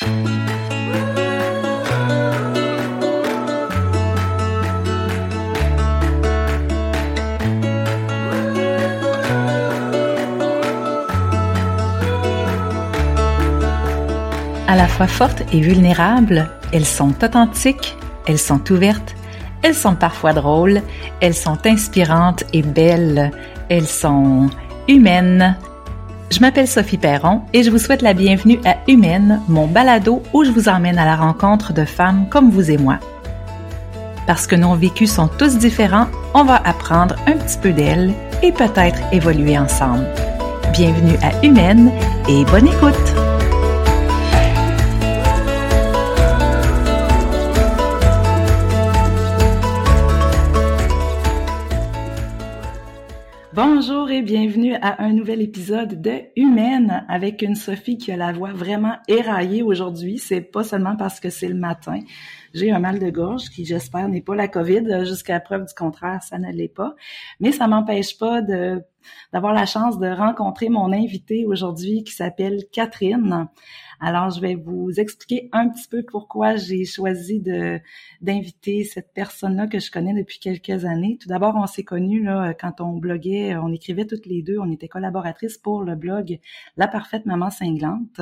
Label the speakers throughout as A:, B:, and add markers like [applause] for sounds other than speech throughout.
A: À la fois fortes et vulnérables, elles sont authentiques, elles sont ouvertes, elles sont parfois drôles, elles sont inspirantes et belles, elles sont humaines. Je m'appelle Sophie Perron et je vous souhaite la bienvenue à Humaine, mon balado où je vous emmène à la rencontre de femmes comme vous et moi. Parce que nos vécus sont tous différents, on va apprendre un petit peu d'elles et peut-être évoluer ensemble. Bienvenue à Humaine et bonne écoute! Bienvenue à un nouvel épisode de Humaine avec une Sophie qui a la voix vraiment éraillée aujourd'hui. C'est pas seulement parce que c'est le matin. J'ai un mal de gorge qui, j'espère, n'est pas la COVID. Jusqu'à preuve du contraire, ça ne l'est pas. Mais ça m'empêche pas de d'avoir la chance de rencontrer mon invité aujourd'hui qui s'appelle Catherine. Alors, je vais vous expliquer un petit peu pourquoi j'ai choisi de d'inviter cette personne-là que je connais depuis quelques années. Tout d'abord, on s'est connus là quand on bloguait, on écrivait toutes les deux, on était collaboratrices pour le blog La parfaite maman cinglante.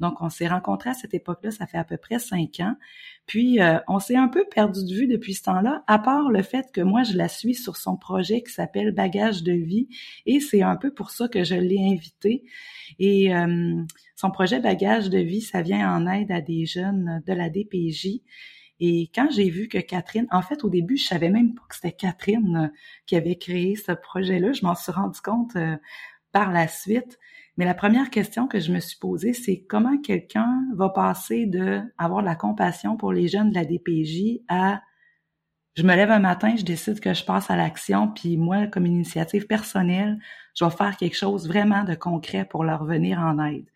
A: Donc, on s'est rencontrés à cette époque-là, ça fait à peu près cinq ans. Puis, euh, on s'est un peu perdu de vue depuis ce temps-là, à part le fait que moi, je la suis sur son projet qui s'appelle Bagage de vie, et c'est un peu pour ça que je l'ai invitée. Et euh, son projet Bagage de vie, ça vient en aide à des jeunes de la DPJ. Et quand j'ai vu que Catherine, en fait, au début, je savais même pas que c'était Catherine qui avait créé ce projet-là. Je m'en suis rendu compte euh, par la suite. Mais la première question que je me suis posée, c'est comment quelqu'un va passer de avoir de la compassion pour les jeunes de la DPJ à je me lève un matin, je décide que je passe à l'action, puis moi, comme initiative personnelle, je vais faire quelque chose vraiment de concret pour leur venir en aide.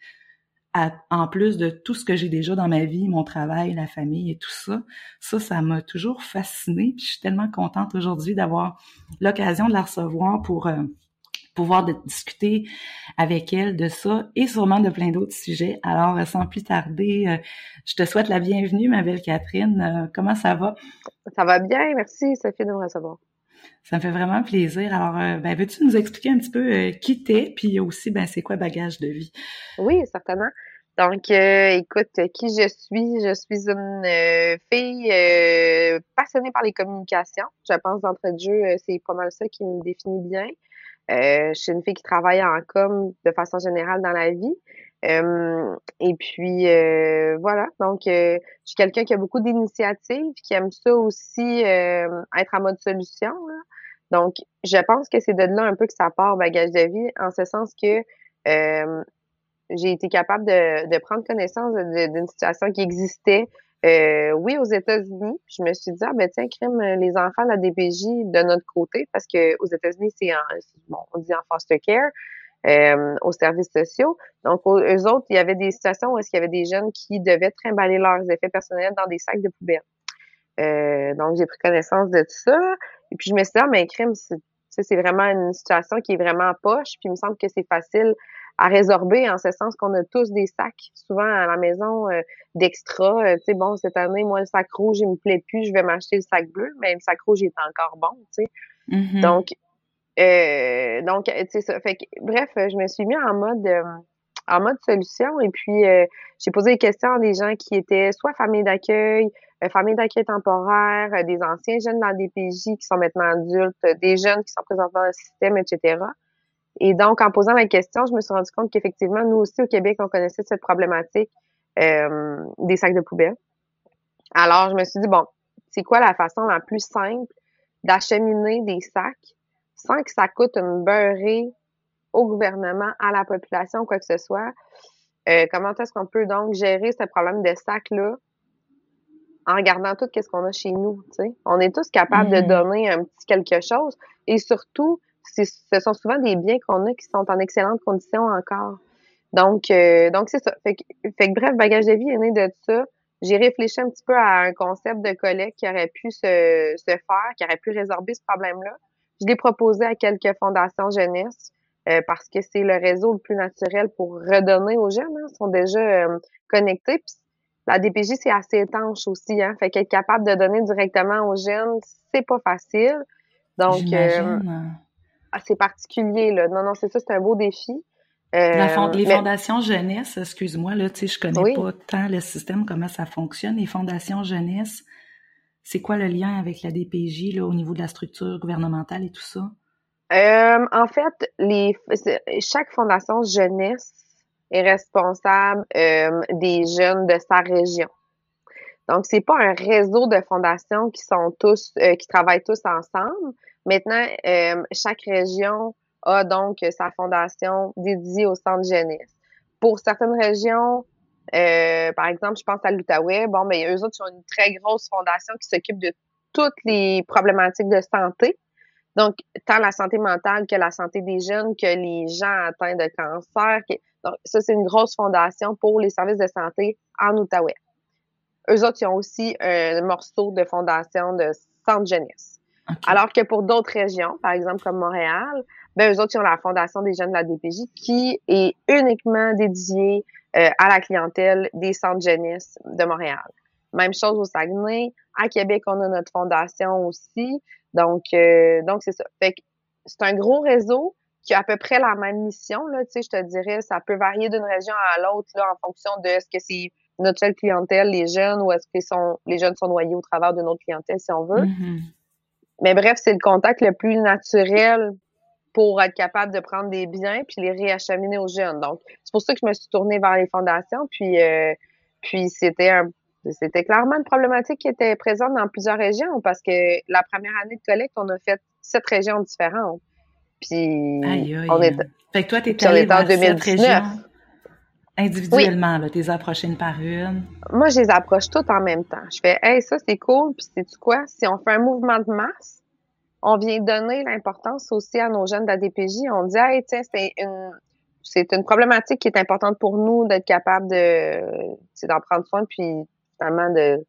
A: en plus de tout ce que j'ai déjà dans ma vie, mon travail, la famille et tout ça, ça, ça m'a toujours fascinée. Puis je suis tellement contente aujourd'hui d'avoir l'occasion de la recevoir pour euh, pouvoir discuter avec elle de ça et sûrement de plein d'autres sujets. Alors, euh, sans plus tarder, euh, je te souhaite la bienvenue, ma belle Catherine. Euh, comment ça va?
B: Ça va bien, merci Sophie de me recevoir.
A: Ça me fait vraiment plaisir. Alors, ben, veux-tu nous expliquer un petit peu qui t'es, puis aussi, ben, c'est quoi bagage de vie?
B: Oui, certainement. Donc, écoute, qui je suis? Je suis une fille passionnée par les communications. Je pense d'entrée de jeu, c'est pas mal ça qui me définit bien. Euh, je suis une fille qui travaille en com de façon générale dans la vie. Euh, et puis euh, voilà, donc je suis quelqu'un qui a beaucoup d'initiatives, qui aime ça aussi être en mode solution. Donc, je pense que c'est de là un peu que ça part bagage de vie, en ce sens que j'ai été capable de, de prendre connaissance d'une situation qui existait euh, oui, aux États-Unis, je me suis dit, ah ben tiens, crime, euh, les enfants de la DPJ de notre côté, parce que aux États-Unis, c'est en, bon, on dit en foster care, euh, aux services sociaux. Donc, eux autres, il y avait des situations où est-ce qu'il y avait des jeunes qui devaient trimballer leurs effets personnels dans des sacs de poubelle. Euh, donc, j'ai pris connaissance de tout ça. Et puis, je me suis dit, ah, mais crime, c'est vraiment une situation qui est vraiment poche. Puis, il me semble que c'est facile à résorber en ce sens qu'on a tous des sacs souvent à la maison euh, d'extra. Euh, tu sais, bon, cette année, moi, le sac rouge, il me plaît plus, je vais m'acheter le sac bleu, mais le sac rouge est encore bon, tu sais. Mm-hmm. Donc, euh, donc, tu sais ça. Fait que, bref, je me suis mis en mode en mode solution et puis j'ai posé des questions à des gens qui étaient soit famille d'accueil, famille d'accueil temporaire, des anciens jeunes dans la DPJ qui sont maintenant adultes, des jeunes qui sont présents dans le système, etc. Et donc, en posant la question, je me suis rendu compte qu'effectivement, nous aussi au Québec, on connaissait cette problématique euh, des sacs de poubelle. Alors, je me suis dit, bon, c'est quoi la façon la plus simple d'acheminer des sacs sans que ça coûte une beurrée au gouvernement, à la population, quoi que ce soit? Euh, comment est-ce qu'on peut donc gérer ce problème de sacs-là en regardant tout ce qu'on a chez nous? On est tous capables de mm-hmm. donner un petit quelque chose et surtout, ce sont souvent des biens qu'on a qui sont en excellentes conditions encore. Donc, euh, donc c'est ça. Fait que, fait que, bref, bagage de vie est né de ça. J'ai réfléchi un petit peu à un concept de collecte qui aurait pu se, se faire, qui aurait pu résorber ce problème-là. Je l'ai proposé à quelques fondations jeunesse. parce que c'est le réseau le plus naturel pour redonner aux jeunes. Hein, ils sont déjà connectés. Puis la DPJ, c'est assez étanche aussi. Hein, fait qu'être capable de donner directement aux jeunes, c'est pas facile. Donc, c'est particulier. Là. Non, non, c'est ça, c'est un beau défi.
A: Euh, les fondations jeunesse, excuse-moi, là, tu sais, je connais pas tant le système, comment ça fonctionne. Les fondations jeunesse, c'est quoi le lien avec la DPJ là, au niveau de la structure gouvernementale et tout ça?
B: Euh, en fait, les, chaque fondation jeunesse est responsable euh, des jeunes de sa région. Donc, c'est pas un réseau de fondations qui sont tous, qui travaillent tous ensemble. Maintenant, chaque région a donc sa fondation dédiée au centre jeunesse. Pour certaines régions, euh, par exemple, je pense à l'Outaouais, bon, ben, eux autres, ils ont une très grosse fondation qui s'occupe de toutes les problématiques de santé. Donc, tant la santé mentale que la santé des jeunes, que les gens atteints de cancer. Donc, ça, c'est une grosse fondation pour les services de santé en Outaouais. Eux autres, ils ont aussi un morceau de fondation de centre jeunesse. Alors que pour d'autres régions, par exemple comme Montréal, ben eux autres, ils ont la Fondation des jeunes de la DPJ qui est uniquement dédiée euh, à la clientèle des centres jeunesse de Montréal. Même chose au Saguenay. À Québec, on a notre fondation aussi. Donc, euh, donc c'est ça. Fait que c'est un gros réseau qui a à peu près la même mission. Là, tu sais, je te dirais, ça peut varier d'une région à l'autre là, en fonction de ce que c'est notre seule clientèle, les jeunes, ou est-ce que sont, les jeunes sont noyés au travers de notre clientèle, si on veut. Mm-hmm. Mais bref, c'est le contact le plus naturel pour être capable de prendre des biens puis les réacheminer aux jeunes. Donc, c'est pour ça que je me suis tournée vers les fondations. Puis, euh, puis c'était un, c'était clairement une problématique qui était présente dans plusieurs régions parce que la première année de collecte, on a fait sept régions différentes. Puis,
A: on est. Fait que toi, t'es allé en 2019. Individuellement, là, t'es approché une par une.
B: Moi, je les approche toutes en même temps. Je fais, hey, ça, c'est cool. Puis, sais-tu quoi? Si on fait un mouvement de masse, on vient donner l'importance aussi à nos jeunes de la DPJ. On dit, hey, tiens, c'est une, c'est une problématique qui est importante pour nous d'être capable de, d'en prendre soin, puis finalement de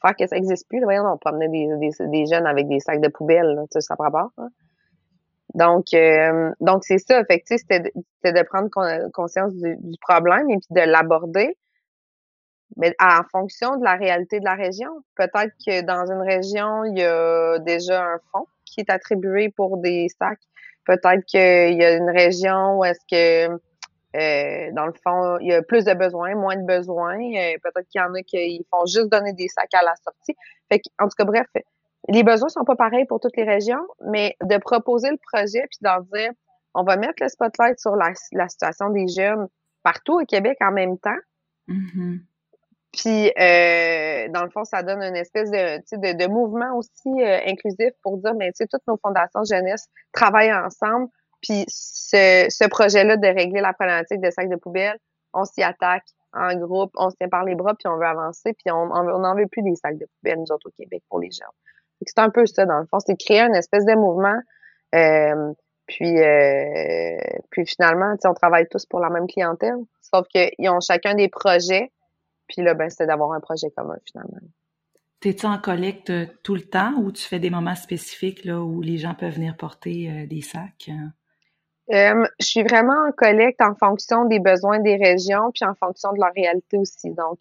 B: faire que ça n'existe plus. Voyons, on promenait des, des, des, jeunes avec des sacs de poubelle, là, ça prend pas. Hein. Donc, euh, donc c'est ça. Fait que, c'était, de prendre conscience du, du, problème et puis de l'aborder. Mais en fonction de la réalité de la région. Peut-être que dans une région, il y a déjà un fonds qui est attribué pour des sacs. Peut-être qu'il y a une région où est-ce que euh, dans le fond, il y a plus de besoins, moins de besoins. Euh, peut-être qu'il y en a qui font juste donner des sacs à la sortie. Fait en tout cas, bref, les besoins sont pas pareils pour toutes les régions, mais de proposer le projet puis d'en dire, on va mettre le spotlight sur la, situation des jeunes partout au Québec en même temps. Mm-hmm. Puis, euh, dans le fond, ça donne une espèce de, de, de mouvement aussi euh, inclusif pour dire, mais ben, tu sais, toutes nos fondations jeunesse travaillent ensemble. Puis, ce, ce projet-là de régler la problématique des sacs de poubelle, on s'y attaque en groupe, on se tient par les bras, puis on veut avancer, puis on n'en veut plus des sacs de poubelle, nous autres, au Québec, pour les gens. C'est un peu ça, dans le fond. C'est créer une espèce de mouvement. Euh, puis, euh, puis finalement, on travaille tous pour la même clientèle. Sauf qu'ils ont chacun des projets puis là, ben, c'était d'avoir un projet commun finalement.
A: T'es-tu en collecte tout le temps ou tu fais des moments spécifiques là, où les gens peuvent venir porter euh, des sacs?
B: Euh, je suis vraiment en collecte en fonction des besoins des régions puis en fonction de leur réalité aussi. Donc,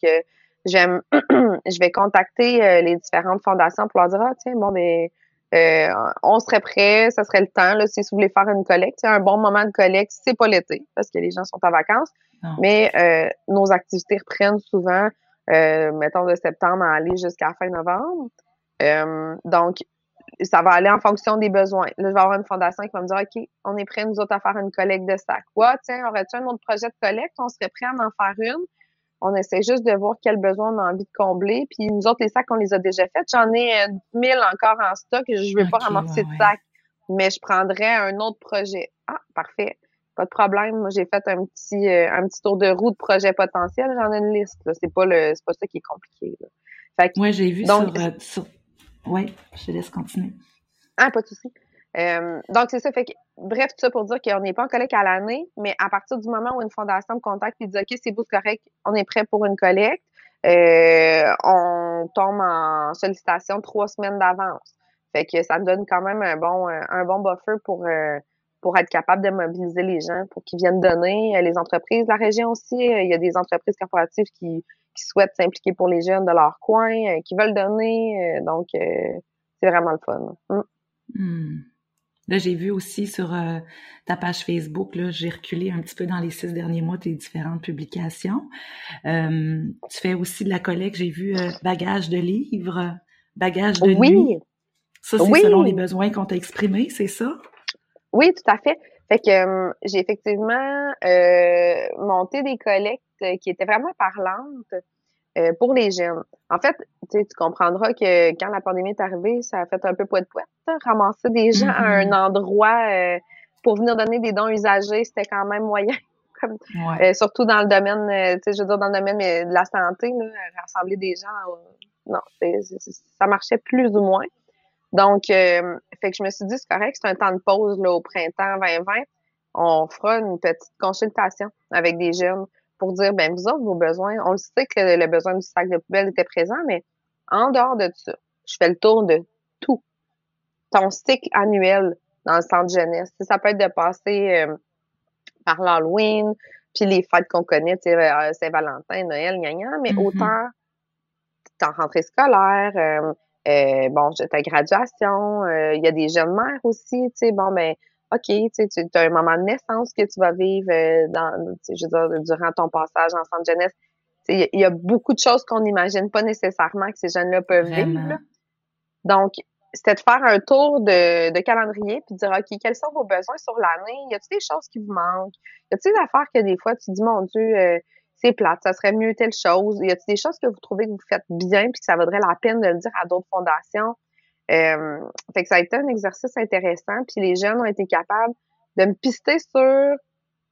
B: j'aime, [clears throat] je vais contacter les différentes fondations pour leur dire, ah, tiens, bon, mais ben, on serait prêt, ça serait le temps, là, si vous voulez faire une collecte. Un bon moment de collecte, c'est pas l'été, parce que les gens sont en vacances. Mais euh, nos activités reprennent souvent, euh, mettons, de septembre à aller jusqu'à fin novembre. Euh, donc, ça va aller en fonction des besoins. Là, je vais avoir une fondation qui va me dire, OK, on est prêt, nous autres, à faire une collecte de sacs. Ouais, tiens, aurais-tu un autre projet de collecte? On serait prêt à en faire une. On essaie juste de voir quel besoin on a envie de combler. Puis nous autres, les sacs, on les a déjà faits. J'en ai 1000 encore en stock. Je ne vais pas ramasser de sacs, mais je prendrais un autre projet. Ah, parfait. Pas de problème. Moi, j'ai fait un petit euh, un petit tour de roue de projets potentiels. J'en ai une liste. C'est pas le c'est pas ça qui est compliqué.
A: Fait que, j'ai vu donc, sur, euh, sur... Oui, je te laisse continuer.
B: Ah, pas de souci. Euh, donc, c'est ça. Fait que, bref, tout ça pour dire qu'on n'est pas en collecte à l'année, mais à partir du moment où une fondation me contacte et dit OK, c'est beau, correct, on est prêt pour une collecte, on tombe en sollicitation trois semaines d'avance. Fait que ça me donne quand même un bon un bon buffer pour pour être capable de mobiliser les gens, pour qu'ils viennent donner. Les entreprises, la région aussi, il y a des entreprises corporatives qui, qui souhaitent s'impliquer pour les jeunes de leur coin, qui veulent donner. donc, c'est vraiment le fun. Mm.
A: Hmm. Là, j'ai vu aussi sur euh, ta page Facebook, là, j'ai reculé un petit peu dans les six derniers mois tes différentes publications. Euh, tu fais aussi de la collecte, j'ai vu euh, bagages de livres, bagages de
B: oui.
A: nuit. Ça, c'est selon les besoins qu'on t'a exprimés, c'est ça?
B: Oui, tout à fait. Fait que j'ai effectivement monté des collectes qui étaient vraiment parlantes euh, pour les jeunes. En fait, tu comprendras que quand la pandémie est arrivée, ça a fait un peu poète-poète. Ramasser des gens à un mm-hmm. endroit euh, pour venir donner des dons usagés, c'était quand même moyen. [laughs] Comme, euh, surtout dans le domaine, tu sais, je veux dire, dans le domaine de la santé, là, rassembler des gens, non, ça marchait plus ou moins. Donc, fait que je me suis dit, c'est correct, c'est un temps de pause là, au printemps 2020. On fera une petite consultation avec des jeunes pour dire, ben vous autres, vos besoins, on le sait que le, besoin du sac de poubelle était présent, mais en dehors de ça, je fais le tour de tout. Ton cycle annuel dans le centre jeunesse. Ça peut être de passer euh, par l'Halloween, puis les fêtes qu'on connaît, euh, Saint-Valentin, Noël, gna, gna mais mm-hmm. autant en rentrée scolaire, euh, euh bon, ta graduation, il y a des jeunes mères aussi, tu sais, bon, ben, OK, tu as un moment de naissance que tu vas vivre euh, dans, je veux dire, durant ton passage en centre jeunesse. Il y, a beaucoup de choses qu'on n'imagine pas nécessairement que ces jeunes-là peuvent vivre. Donc, c'était de faire un tour de, de calendrier puis de dire, OK, quels sont vos besoins sur l'année? Y a-t-il des choses qui vous manquent? Y a-t-il des affaires que des fois tu dis, mon Dieu, euh, c'est plate, ça serait mieux telle chose? Y a-t-il des choses que vous trouvez que vous faites bien puis que ça vaudrait la peine de le dire à d'autres fondations? Euh, fait que ça a été un exercice intéressant, puis les jeunes ont été capables de me pister sur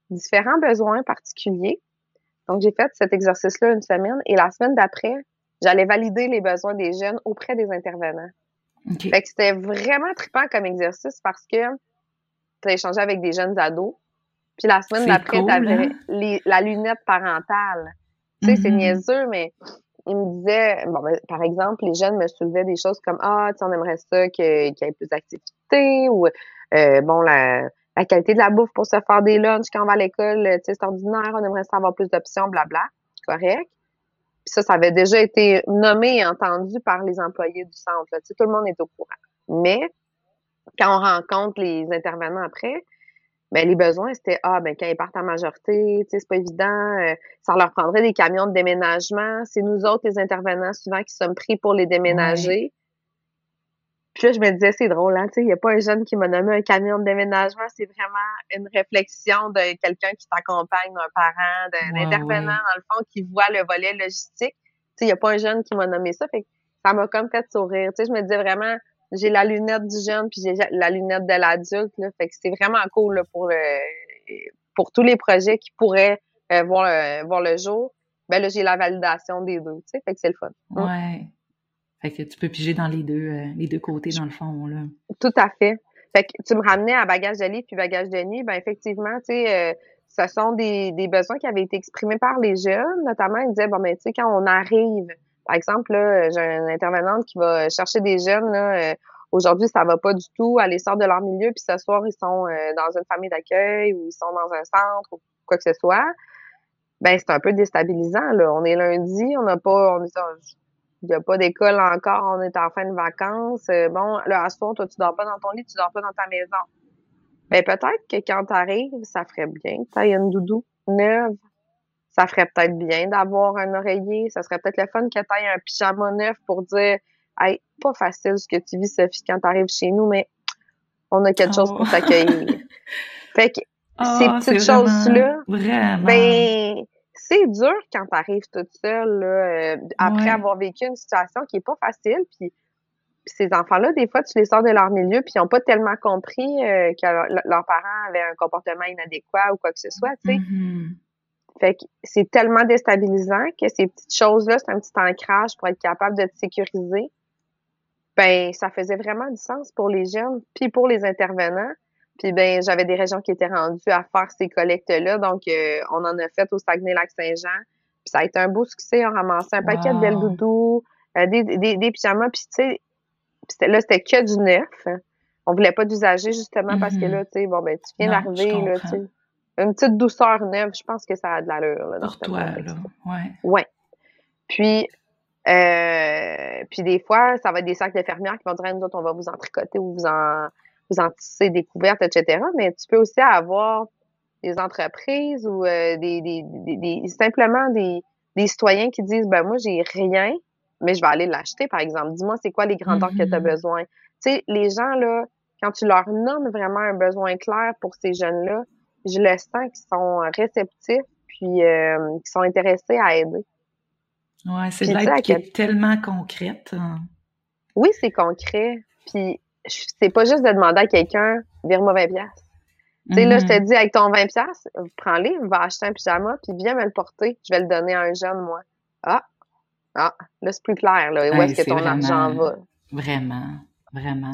B: différents besoins particuliers. Donc, j'ai fait cet exercice-là une semaine et la semaine d'après, j'allais valider les besoins des jeunes auprès des intervenants. Fait que c'était vraiment trippant comme exercice parce que tu as échangé avec des jeunes ados. Puis la semaine d'après, tu avais hein? la lunette parentale. Tu sais, c'est mm-hmm. niaiseux, mais il me disait, bon, ben, par exemple, les jeunes me soulevaient des choses comme Ah, tu on aimerait ça qu'il y ait plus d'activités ou euh, bon, la, la, qualité de la bouffe pour se faire des lunchs quand on va à l'école, tu sais, c'est ordinaire, on aimerait ça avoir plus d'options, blabla. Correct. Puis ça, ça avait déjà été nommé et entendu par les employés du centre. Tu sais, tout le monde est au courant. Mais quand on rencontre les intervenants après, ben les besoins c'était ah ben quand ils partent en majorité, tu sais c'est pas évident, euh, ça leur prendrait des camions de déménagement, c'est nous autres les intervenants souvent qui sommes pris pour les déménager. Puis là je me disais c'est drôle hein, tu sais il y a pas un jeune qui m'a nommé un camion de déménagement, c'est vraiment une réflexion de quelqu'un qui t'accompagne, d'un parent, d'un intervenant dans le fond qui voit le volet logistique. Tu sais il y a pas un jeune qui m'a nommé ça, fait que ça m'a comme fait sourire, tu sais je me disais vraiment j'ai la lunette du jeune puis j'ai la lunette de l'adulte là. Fait que c'est vraiment cool là, pour pour tous les projets qui pourraient euh, voir le, voir le jour. Ben là j'ai la validation des deux tu sais. Fait que c'est le fun.
A: Ouais. Fait que tu peux piger dans les deux euh, les deux côtés dans le fond là.
B: Tout à fait. Fait que tu me ramenais à bagage de lit puis bagage de nuit. Ben effectivement tu sais euh, ce sont des, des besoins qui avaient été exprimés par les jeunes notamment. Ils disaient bon ben tu sais quand on arrive par exemple, j'ai une intervenante qui va chercher des jeunes. Euh, Aujourd'hui, ça va pas du tout. Elle sort de leur milieu, puis ce soir, ils sont euh, dans une famille d'accueil ou ils sont dans un centre ou quoi que ce soit. Ben, c'est un peu déstabilisant. On est lundi, on n'a pas, il n'y a pas d'école encore, on est en fin de vacances. Euh, bon, là, ce soir, toi, tu dors pas dans ton lit, tu dors pas dans ta maison. Ben, peut-être que quand tu arrives, ça ferait bien que tu une doudou neuve ça ferait peut-être bien d'avoir un oreiller. Ça serait peut-être le fun que tu aies un pyjama neuf pour dire Hey, pas facile ce que tu vis, Sophie, quand tu arrives chez nous, mais on a quelque chose pour oh. t'accueillir. [laughs] fait que oh, ces petites choses-là, ben c'est dur quand tu arrives toute seule là, euh, après avoir vécu une situation qui est pas facile. Puis, ces enfants-là, des fois, tu les sors de leur milieu, puis ils n'ont pas tellement compris euh, que leurs parents avaient un comportement inadéquat ou quoi que ce soit, tu sais. Mm-hmm. Fait que c'est tellement déstabilisant que ces petites choses-là, c'est un petit ancrage pour être capable de te sécuriser. Ben, ça faisait vraiment du sens pour les jeunes, puis pour les intervenants. Puis ben, j'avais des régions qui étaient rendues à faire ces collectes-là, donc euh, on en a fait au Saguenay-Lac-Saint-Jean. Puis ça a été un beau succès, on ramassait un paquet de belles doudous, euh, des, des, des pyjamas, puis tu sais, là c'était que du neuf. on voulait pas d'usager justement parce que
A: Mhm.
B: là, tu sais, bon, ben, tu viens d'arriver, là, tu
A: comprends.
B: sais. Une petite douceur neuve, je pense que ça a de l'allure, là, dans
A: Pour
B: ce
A: toi, là.
B: contexte-là.
A: Ouais.
B: Ouais. Puis, euh, puis des fois, ça va être des sacs d'infirmières qui vont dire, nous autres, on va vous en tricoter ou vous en, vous en tisser des couvertes, etc. Mais tu peux aussi avoir des entreprises ou euh, des, des, des, des- simplement des, des citoyens qui disent, ben moi, j'ai rien, mais je vais aller l'acheter, par exemple. Dis-moi, c'est quoi les grandeurs que tu as
A: Mhm.
B: besoin? Tu sais, les gens, là, quand tu leur nommes vraiment un besoin clair pour ces jeunes-là, je le sens qu'ils sont réceptifs puis euh, qu'ils sont intéressés à aider.
A: Ouais, c'est de l'aide qui est tellement concrète. hein.
B: Oui, c'est concret. Puis c'est pas juste de demander à quelqu'un, vire-moi 20 piastres. Tu sais, là, je te
A: Mhm.
B: dis, avec ton 20 piastres, prends-les, va acheter un pyjama, puis viens me le porter. Je vais le donner à un jeune, moi. Ah, ah, là, c'est plus clair, là. Où est-ce que ton argent va?
A: Vraiment, vraiment.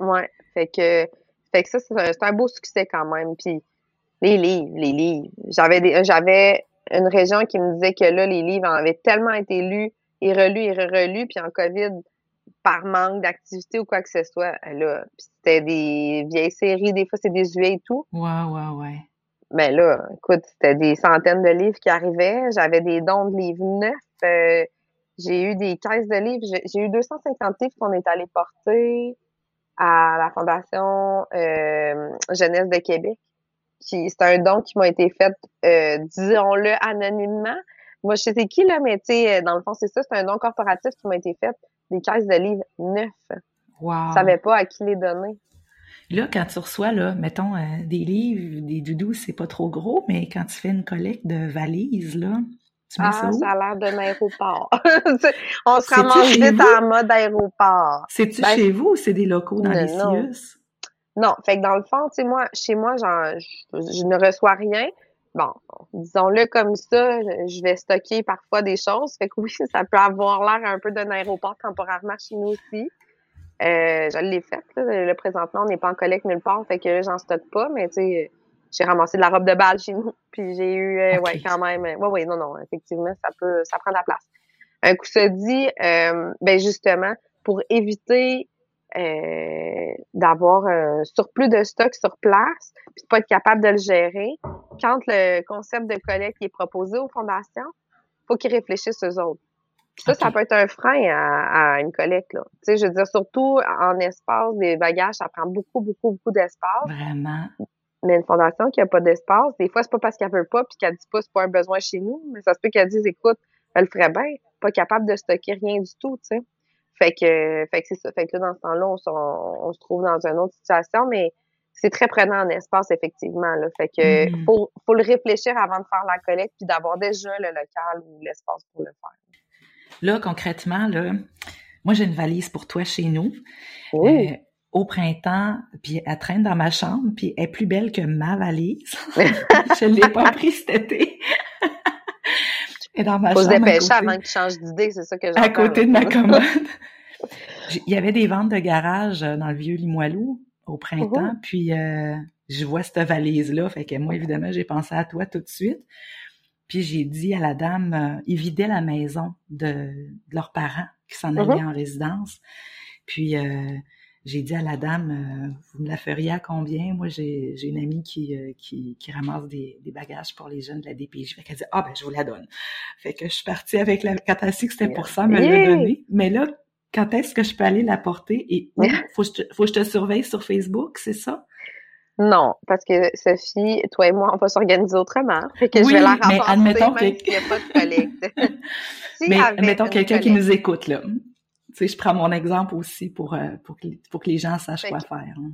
B: Ouais. Fait que, fait que ça, c'est un, c'est un beau succès quand même. Puis les livres, les livres. J'avais des, j'avais une région qui me disait que là, les livres avaient tellement été lus et relus et relus, puis en COVID, par manque d'activité ou quoi que ce soit, là, puis c'était des vieilles séries, des fois c'est des UE et tout.
A: Ouais, ouais, ouais.
B: Mais là, écoute, c'était des centaines de livres qui arrivaient. J'avais des dons de livres neufs. Euh, j'ai eu des caisses de livres. J'ai j'ai eu 250 livres qu'on est allé porter à la Fondation euh, Jeunesse de Québec. Qui- C'est un don qui m'a été fait, euh, disons-le, anonymement. Moi, je sais qui, là, mais tu sais, dans le fond, c'est ça. C'est un don corporatif qui m'a été fait. Des caisses de livres neufs.
A: Wow.
B: Je savais pas à qui les donner.
A: Là, quand tu reçois, là, mettons, euh, des livres, des doudous, c'est pas trop gros, mais quand tu fais une collecte de valises, là, tu mets
B: Ah,
A: ça où?
B: ça a l'air d'un aéroport. [laughs] On se ramasse vite en mode aéroport.
A: C'est-tu
B: Ben,
A: chez vous ou c'est des locaux dans
B: non,
A: les. CIUS?
B: Non, fait que dans le fond, tu sais, moi, chez moi, genre, je, je ne reçois rien. Bon, disons-le comme ça, je vais stocker parfois des choses. Fait que oui, [laughs] ça peut avoir l'air un peu d'un aéroport temporairement chez nous aussi. Euh, je l'ai fait, là. Le présentement, on n'est pas en collecte nulle part, fait que là, j'en stocke pas, mais tu sais, j'ai ramassé de la robe de balle chez nous, [laughs] puis j'ai eu, euh, ouais, quand même, ouais, ouais, non, non, effectivement, ça peut, ça prend de la place. Un coup ça dit, euh, ben justement, pour éviter euh, d'avoir un surplus de stock sur place, puis de pas être capable de le gérer, quand le concept de collecte est proposé aux fondations, faut qu'ils réfléchissent eux autres. Puis ça, ça peut être un frein à, à une collecte. Là. Tu sais, je veux dire, surtout en espace, des bagages, ça prend beaucoup, beaucoup, beaucoup d'espace.
A: Vraiment.
B: Mais une fondation qui a pas d'espace, des fois, c'est pas parce qu'elle veut pas puis qu'elle dit pas c'est pas un besoin chez nous, mais ça se peut qu'elle dise écoute, elle le ferait bien, pas capable de stocker rien du tout, tu sais. Fait que, fait que c'est ça. Fait que là, dans ce temps-là, on, se- on, on se trouve dans une autre situation, mais c'est très prenant en espace, effectivement. Là. Fait que
A: Mhm.
B: faut, faut le réfléchir avant de faire la collecte puis d'avoir déjà le local ou l'espace pour le faire.
A: Là, concrètement, là, moi, j'ai une valise pour toi chez nous.
B: Oui.
A: Euh, au printemps, puis elle traîne dans ma chambre, puis elle est plus belle que ma valise. [laughs] [laughs] je l'ai pas prise cet été. Dans ma
B: faut se
A: chambre. à
B: dépêcher
A: côté.
B: avant que tu changes d'idée, c'est ça que j'entends.
A: à côté de ma [laughs] commode. Il y avait des ventes de garage euh, dans le vieux Limoilou au printemps, puis euh, je vois cette valise-là, fait que moi, évidemment, j'ai pensé à toi tout de suite. Puis j'ai dit à la dame, euh, ils vidaient la maison de, de leurs parents qui s'en allaient en résidence. Puis euh, j'ai dit à la dame, euh, vous me la feriez à combien? Moi, j'ai une amie qui, euh, qui, qui ramasse des, des bagages pour les jeunes de la DPJ. Fait qu'elle dit, ah ben, je vous la donne. Fait que je suis partie avec la, quand elle a su que c'était pour ça, elle me l'a
B: Yeah!
A: donnée. Mais là, quand est-ce que je peux aller la porter et où? Faut, que je te- faut que je te surveille sur Facebook, c'est ça?
B: Non, parce que Sophie, toi et moi, on va s'organiser autrement. Fait que
A: Oui,
B: je vais la
A: mais admettons
B: même
A: que-
B: s'il n'y a pas de collecte. [laughs] Si
A: Mais
B: avec
A: mettons
B: une
A: quelqu'un qui nous écoute, là. Sais, je prends mon exemple aussi pour, euh, pour, que, pour que les gens sachent
B: Fait
A: quoi faire. hein.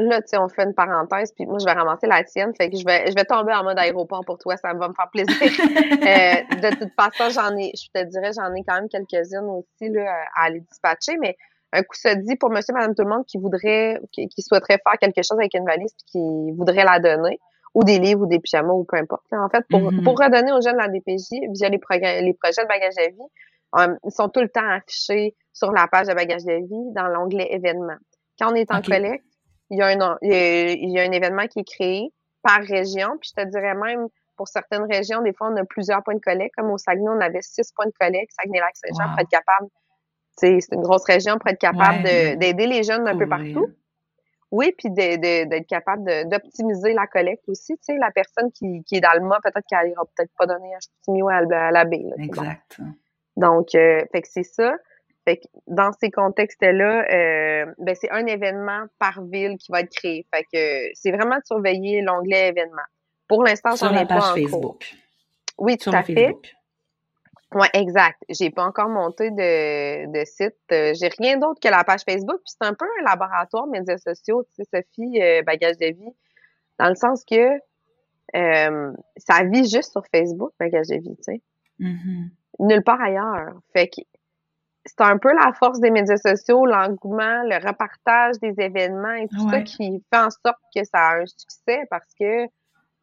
B: Là, tu sais, on fait une parenthèse, puis moi, je vais ramasser la tienne. Fait que je vais, je vais tomber en mode aéroport pour toi. Ça va me faire plaisir. [laughs] Euh, de toute façon, j'en ai, je te dirais, j'en ai quand même quelques-unes aussi là, à aller dispatcher, mais un coup se dit pour monsieur, madame, tout le monde qui voudrait, qui, qui souhaiterait faire quelque chose avec une valise puis qui voudrait la donner, ou des livres ou des pyjamas ou peu importe. En fait, pour,
A: Mhm.
B: pour redonner aux jeunes la DPJ via les, les projets de bagages à vie, euh, ils sont tout le temps affichés sur la page de bagages de vie dans l'onglet événements. Quand on est en collecte, il y, a un, il, y a, il y a un événement qui est créé par région, puis je te dirais même pour certaines régions, des fois, on a plusieurs points de collecte. Comme au Saguenay, on avait six points de collecte. Saguenay-Lac-Saint-Jean,
A: Wow.
B: pour être capable, c'est une grosse région, pour être capable
A: Ouais,
B: d'aider les jeunes un peu partout. Oui, puis d'être capable d'optimiser la collecte aussi. Tu sais, la personne qui, qui est dans le mât, peut-être qu'elle n'ira peut-être pas donner un Chicoutimi ou à, la baie.
A: exact.
B: Donc, euh, fait que c'est ça. Fait que dans ces contextes-là, euh, ben c'est un événement par ville qui va être créé. Fait que c'est vraiment de surveiller l'onglet événements. Pour l'instant, j'en ai pas Facebook. Oui, tout à fait. Oui, exact. J'ai pas encore monté de, de site. Euh, j'ai rien d'autre que la page Facebook. Puis c'est un peu un laboratoire médias sociaux, tu sais, Sophie, euh, bagage de vie. Dans le sens que euh, ça vit juste sur Facebook, bagage de vie, tu sais. Mm-hmm. Nulle part ailleurs. Fait que c'est un peu la force des médias sociaux, l'engouement, le repartage des événements et tout ça qui fait en sorte que ça a un succès parce que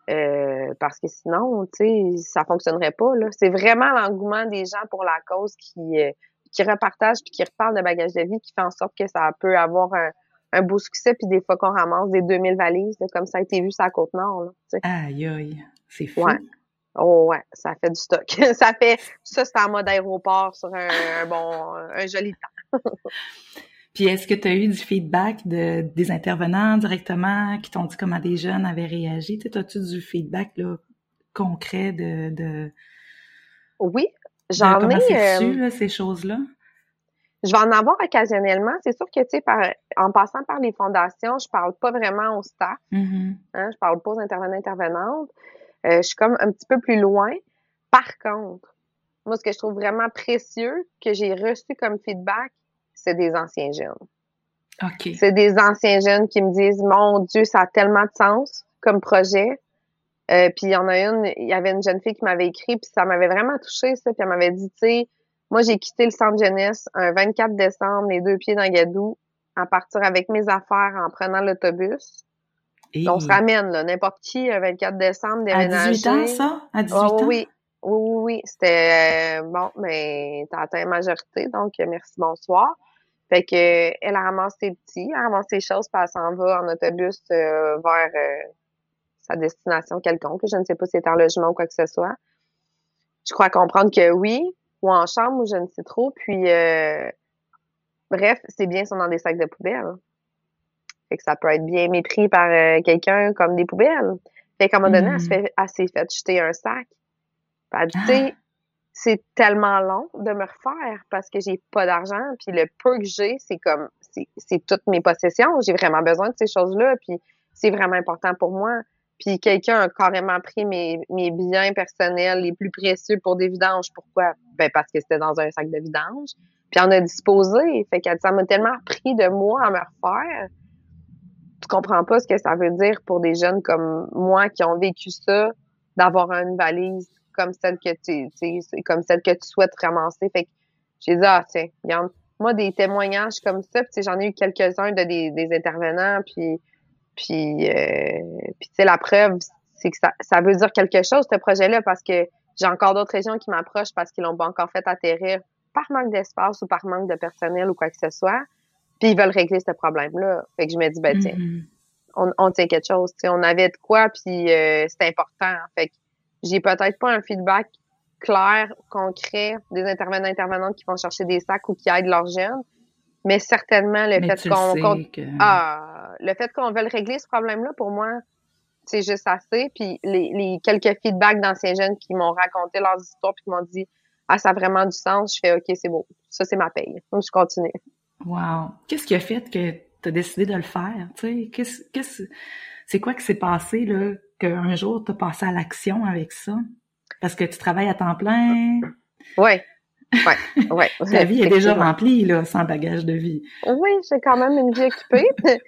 B: euh, parce que sinon, tu sais, ça fonctionnerait pas. Là. C'est vraiment l'engouement des gens pour la cause qui, euh, qui repartagent puis qui reparlent de bagages de vie qui fait en sorte que ça peut avoir un, un beau succès puis des fois qu'on ramasse des 2000 valises comme ça a été vu sur la Côte-Nord. Là,
A: aïe aïe, c'est fou.
B: Ouais. Oh ouais, ça fait du stock. [laughs] ça fait ça c'est en mode aéroport sur un, un bon un joli temps. [laughs]
A: Puis est-ce que tu as eu du feedback de, des intervenants directement qui t'ont dit comment des jeunes avaient réagi? Tu as-tu du feedback là, concret de, de
B: Oui, j'en ai.
A: Euh, ces choses-là?
B: Je vais en avoir occasionnellement. C'est sûr que, tu sais, en passant par les fondations, je parle pas vraiment au staff. Mm-hmm. hein, je parle pas aux intervenants intervenantes. Euh, je suis comme un petit peu plus loin. Par contre, moi, ce que je trouve vraiment précieux que j'ai reçu comme feedback, c'est des anciens jeunes.
A: OK.
B: C'est des anciens jeunes qui me disent Mon Dieu, ça a tellement de sens comme projet. Euh, puis il y en a une, il y avait une jeune fille qui m'avait écrit, puis ça m'avait vraiment touché ça, puis elle m'avait dit, tu sais, moi j'ai quitté le centre jeunesse un 24 décembre, les deux pieds dans Gadou, à partir avec mes affaires en prenant l'autobus. On se ramène, là, n'importe qui, un 24 décembre, déménager.
A: À 18 ans, ça? À 18 ans?
B: Oui, oui, oui, oui. C'était, euh, bon, mais t'as atteint la majorité, donc merci, bonsoir. Fait que elle a ramassé ses petits, elle a ramassé ses choses, puis elle s'en va en autobus euh, vers euh, sa destination quelconque. Je ne sais pas si c'est en logement ou quoi que ce soit. Je crois comprendre que oui, ou en chambre, ou je ne sais trop. Puis, euh, bref, c'est bien, sont dans des sacs de poubelle. Fait que ça peut être bien mépris par quelqu'un comme des poubelles. Fait qu'à un moment donné, elle, fait, s'est fait jeter un sac. Elle dit, c'est tellement long de me refaire parce que j'ai pas d'argent. Puis le peu que j'ai c'est comme c'est toutes mes possessions. J'ai vraiment besoin de ces choses là puis c'est vraiment important pour moi. Puis quelqu'un a carrément pris mes, mes biens personnels les plus précieux pour des vidanges. Pourquoi? Ben parce que c'était dans un sac de vidange. Puis on a disposé. Fait que ça m'a tellement pris de moi à me refaire tu comprends pas ce que ça veut dire pour des jeunes comme moi qui ont vécu ça d'avoir une valise comme celle que tu, comme celle que tu souhaites ramasser. Fait que j'ai dit, ah, tiens, regarde, moi, des témoignages comme ça, puis j'en ai eu quelques-uns de des, intervenants, puis, puis, euh, puis tu sais, la preuve, c'est que ça, ça veut dire quelque chose, ce projet-là, parce que j'ai encore d'autres régions qui m'approchent parce qu'ils l'ont pas encore fait atterrir par manque d'espace ou par manque de personnel ou quoi que ce soit, puis ils veulent régler ce problème-là. Fait que je me dis, ben, tiens, mm-hmm. on, on tient quelque chose, tu sais, on avait de quoi, puis euh, c'est important. Fait que j'ai peut-être pas un feedback clair, concret des intervenants intervenantes qui vont chercher des sacs ou qui aident leurs jeunes. Mais certainement, le fait qu'on, ah, le fait qu'on veuille régler ce problème-là, pour moi, c'est juste assez. Puis les, les quelques feedbacks d'anciens jeunes qui m'ont raconté leurs histoires puis qui m'ont dit, ah, ça a vraiment du sens, je fais, OK, c'est beau. Ça, c'est ma paye. Donc, je continue.
A: Wow. Qu'est-ce qui a fait que tu as décidé de le faire? Tu sais, qu'est-ce, qu'est-ce, c'est quoi qui s'est passé, là, qu'un jour, tu as passé à l'action avec ça? Parce que tu travailles à temps plein.
B: Oui. Ouais, ouais. [laughs]
A: Ta vie est déjà remplie, là, sans bagage de vie.
B: Oui, j'ai quand même une vie occupée. [laughs]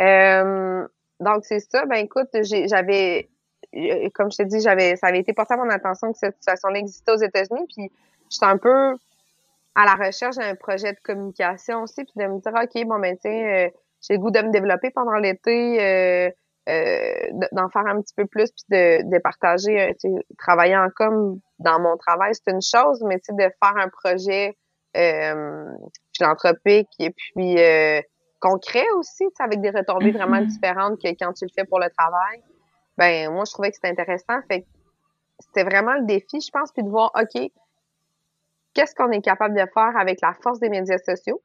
B: euh, donc, c'est ça. Ben, écoute, j'avais, euh, comme je t'ai dit, j'avais, ça avait été porté à mon attention que cette situation-là existait aux États-Unis. Puis, j'étais un peu à la recherche d'un projet de communication aussi. Puis, de me dire, OK, bon, ben, tiens, euh, j'ai le goût de me développer pendant l'été. Euh, euh, d'en faire un petit peu plus puis de, de partager euh, travailler en com dans mon travail c'est une chose mais tu sais de faire un projet euh, philanthropique et puis euh, concret aussi avec des retombées mm-hmm. vraiment différentes que quand tu le fais pour le travail ben moi je trouvais que c'était intéressant fait c'était vraiment le défi je pense puis de voir ok qu'est-ce qu'on est capable de faire avec la force des médias sociaux?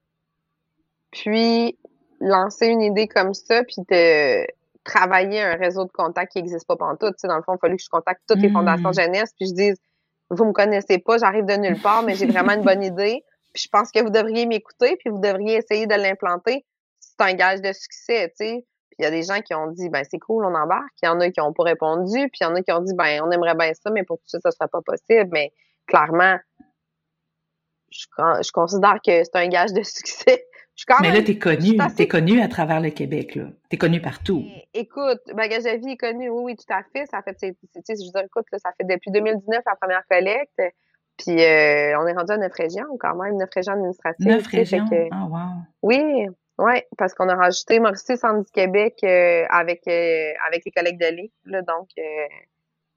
B: Puis lancer une idée comme ça, puis de travailler un réseau de contacts qui n'existe pas pantoute. Tu sais, dans le fond, il a fallu que je contacte toutes les fondations hmm. jeunesse, puis je dise, vous me connaissez pas, j'arrive de nulle part, mais j'ai vraiment une bonne idée. Puis je pense que vous devriez m'écouter, puis vous devriez essayer de l'implanter. C'est un gage de succès, tu sais. Puis il y a des gens qui ont dit, ben c'est cool, on embarque. Il y en a qui ont pas répondu, puis il y en a qui ont dit, ben on aimerait bien ça, mais pour tout ça, ça serait pas possible. Mais clairement, je, je considère que c'est un gage de succès
A: mais là, t'es connu, t'es connu à travers le Québec, là. T'es connu partout.
B: Écoute, Bagage à vie est connu, oui, oui, tout à fait. Ça fait, tu sais, je veux dire, écoute, ça fait depuis 2019 la première collecte. Puis euh, on est rendu à neuf régions quand même, neuf régions administratives.
A: Neuf régions? Ah, wow.
B: Oui, oui, parce qu'on a rajouté Mauricie Centre du Québec euh, avec, euh, avec les collègues de. Là, donc,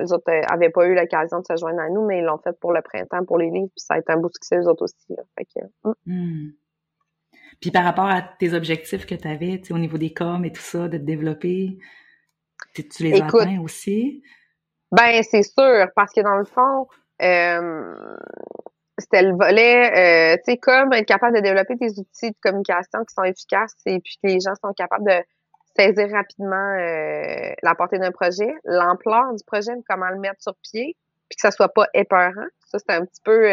B: les autres n'avaient pas eu l'occasion de se joindre à nous, mais ils l'ont fait pour le printemps, pour les livres. Puis ça a été un beau succès, eux autres aussi. Là. Fait que, hum.
A: Hmm. Puis par rapport à tes objectifs que tu avais, au niveau des coms et tout ça, de te développer, tu les as atteints aussi?
B: Ben, c'est sûr, parce que dans le fond, euh, c'était le volet, euh, tu sais, comme être capable de développer des outils de communication qui sont efficaces et puis que les gens sont capables de saisir rapidement euh, la portée d'un projet, l'ampleur du projet, comment le mettre sur pied, puis que ça soit pas épeurant. Ça, c'est un petit peu,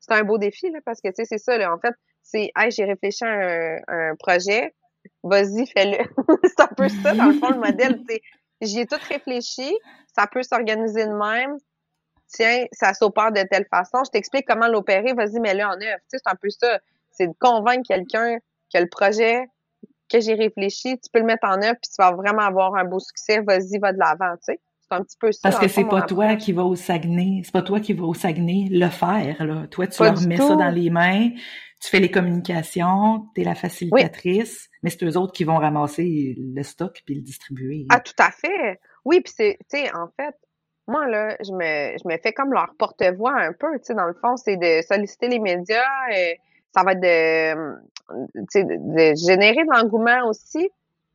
B: c'est un beau défi, là, parce que, tu sais, c'est ça, là, en fait, c'est hey, j'ai réfléchi à un, projet, vas-y, fais-le. [laughs] c'est un peu ça, dans le fond, le modèle. J'y ai tout réfléchi, ça peut s'organiser de même. Tiens, ça s'opère de telle façon. Je t'explique comment l'opérer, vas-y, mets-le en œuvre. c'est un peu ça. C'est de convaincre quelqu'un que le projet que j'ai réfléchi, tu peux le mettre en œuvre, puis tu vas vraiment avoir un beau succès. Vas-y, va de l'avant, tu sais. C'est un petit peu ça.
A: Parce que c'est pas toi qui va au Saguenay, c'est pas toi qui va au Saguenay le faire, là. Toi, tu leur mets ça dans les mains, tu fais les communications, tu es la facilitatrice, mais c'est eux autres qui vont ramasser le stock puis le distribuer.
B: Ah, tout à fait. Oui, puis c'est, tu sais, en fait, moi, là, je me, je me fais comme leur porte-voix un peu, tu sais, dans le fond, c'est de solliciter les médias, et euh, ça va être de, de, générer de l'engouement aussi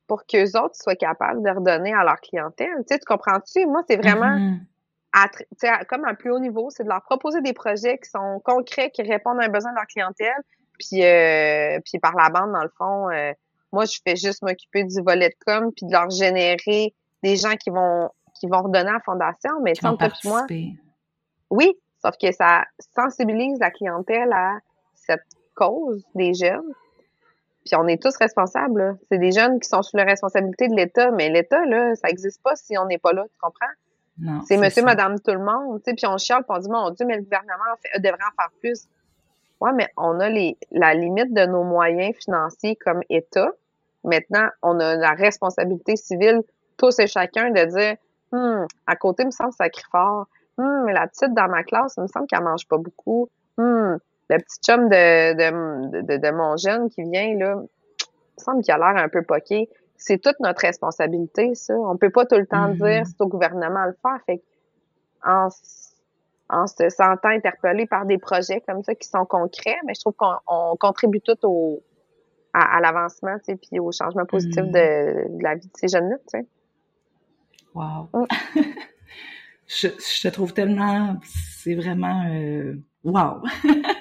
B: pour qu'eux autres soient capables de redonner à leur clientèle. Tu comprends-tu? Moi, c'est vraiment... Mm-hmm comme à plus haut niveau, c'est de leur proposer des projets qui sont concrets, qui répondent à un besoin de leur clientèle. Puis, euh, puis par la bande, dans le fond, euh, moi, je fais juste m'occuper du volet de com, puis de leur générer des gens qui vont qui vont redonner à la fondation. Mais
A: vont moi,
B: oui, sauf que ça sensibilise la clientèle à cette cause des jeunes. Puis on est tous responsables. C'est des jeunes qui sont sous la responsabilité de l'État, mais l'État, là, ça n'existe pas si on n'est pas là, tu comprends? C'est monsieur, madame, tout le monde, tu sais, puis on chiale, puis on dit, mon Dieu, mais le gouvernement devrait en faire plus. Ouais, mais on a les, la limite de nos moyens financiers comme État. Maintenant, on a la responsabilité civile, tous et chacun, de dire, hum, à côté, il me semble sacré fort. Hum, mais la petite dans ma classe, il me semble qu'elle mange pas beaucoup. Hum, le petit chum de, de, de, de, mon jeune qui vient, là, il me semble qu'il a l'air un peu poqué c'est toute notre responsabilité, ça. On peut pas tout le temps mm-hmm. dire c'est au gouvernement de le faire. Fait en, en se sentant interpellé par des projets comme ça qui sont concrets, mais je trouve qu'on contribue tout au, à, l'avancement, tu sais, puis au changement positif mm-hmm. de, la vie de ces jeunes-là, tu sais.
A: Wow. Mm. [laughs] je, je, te trouve tellement, c'est vraiment, euh, wow. [laughs]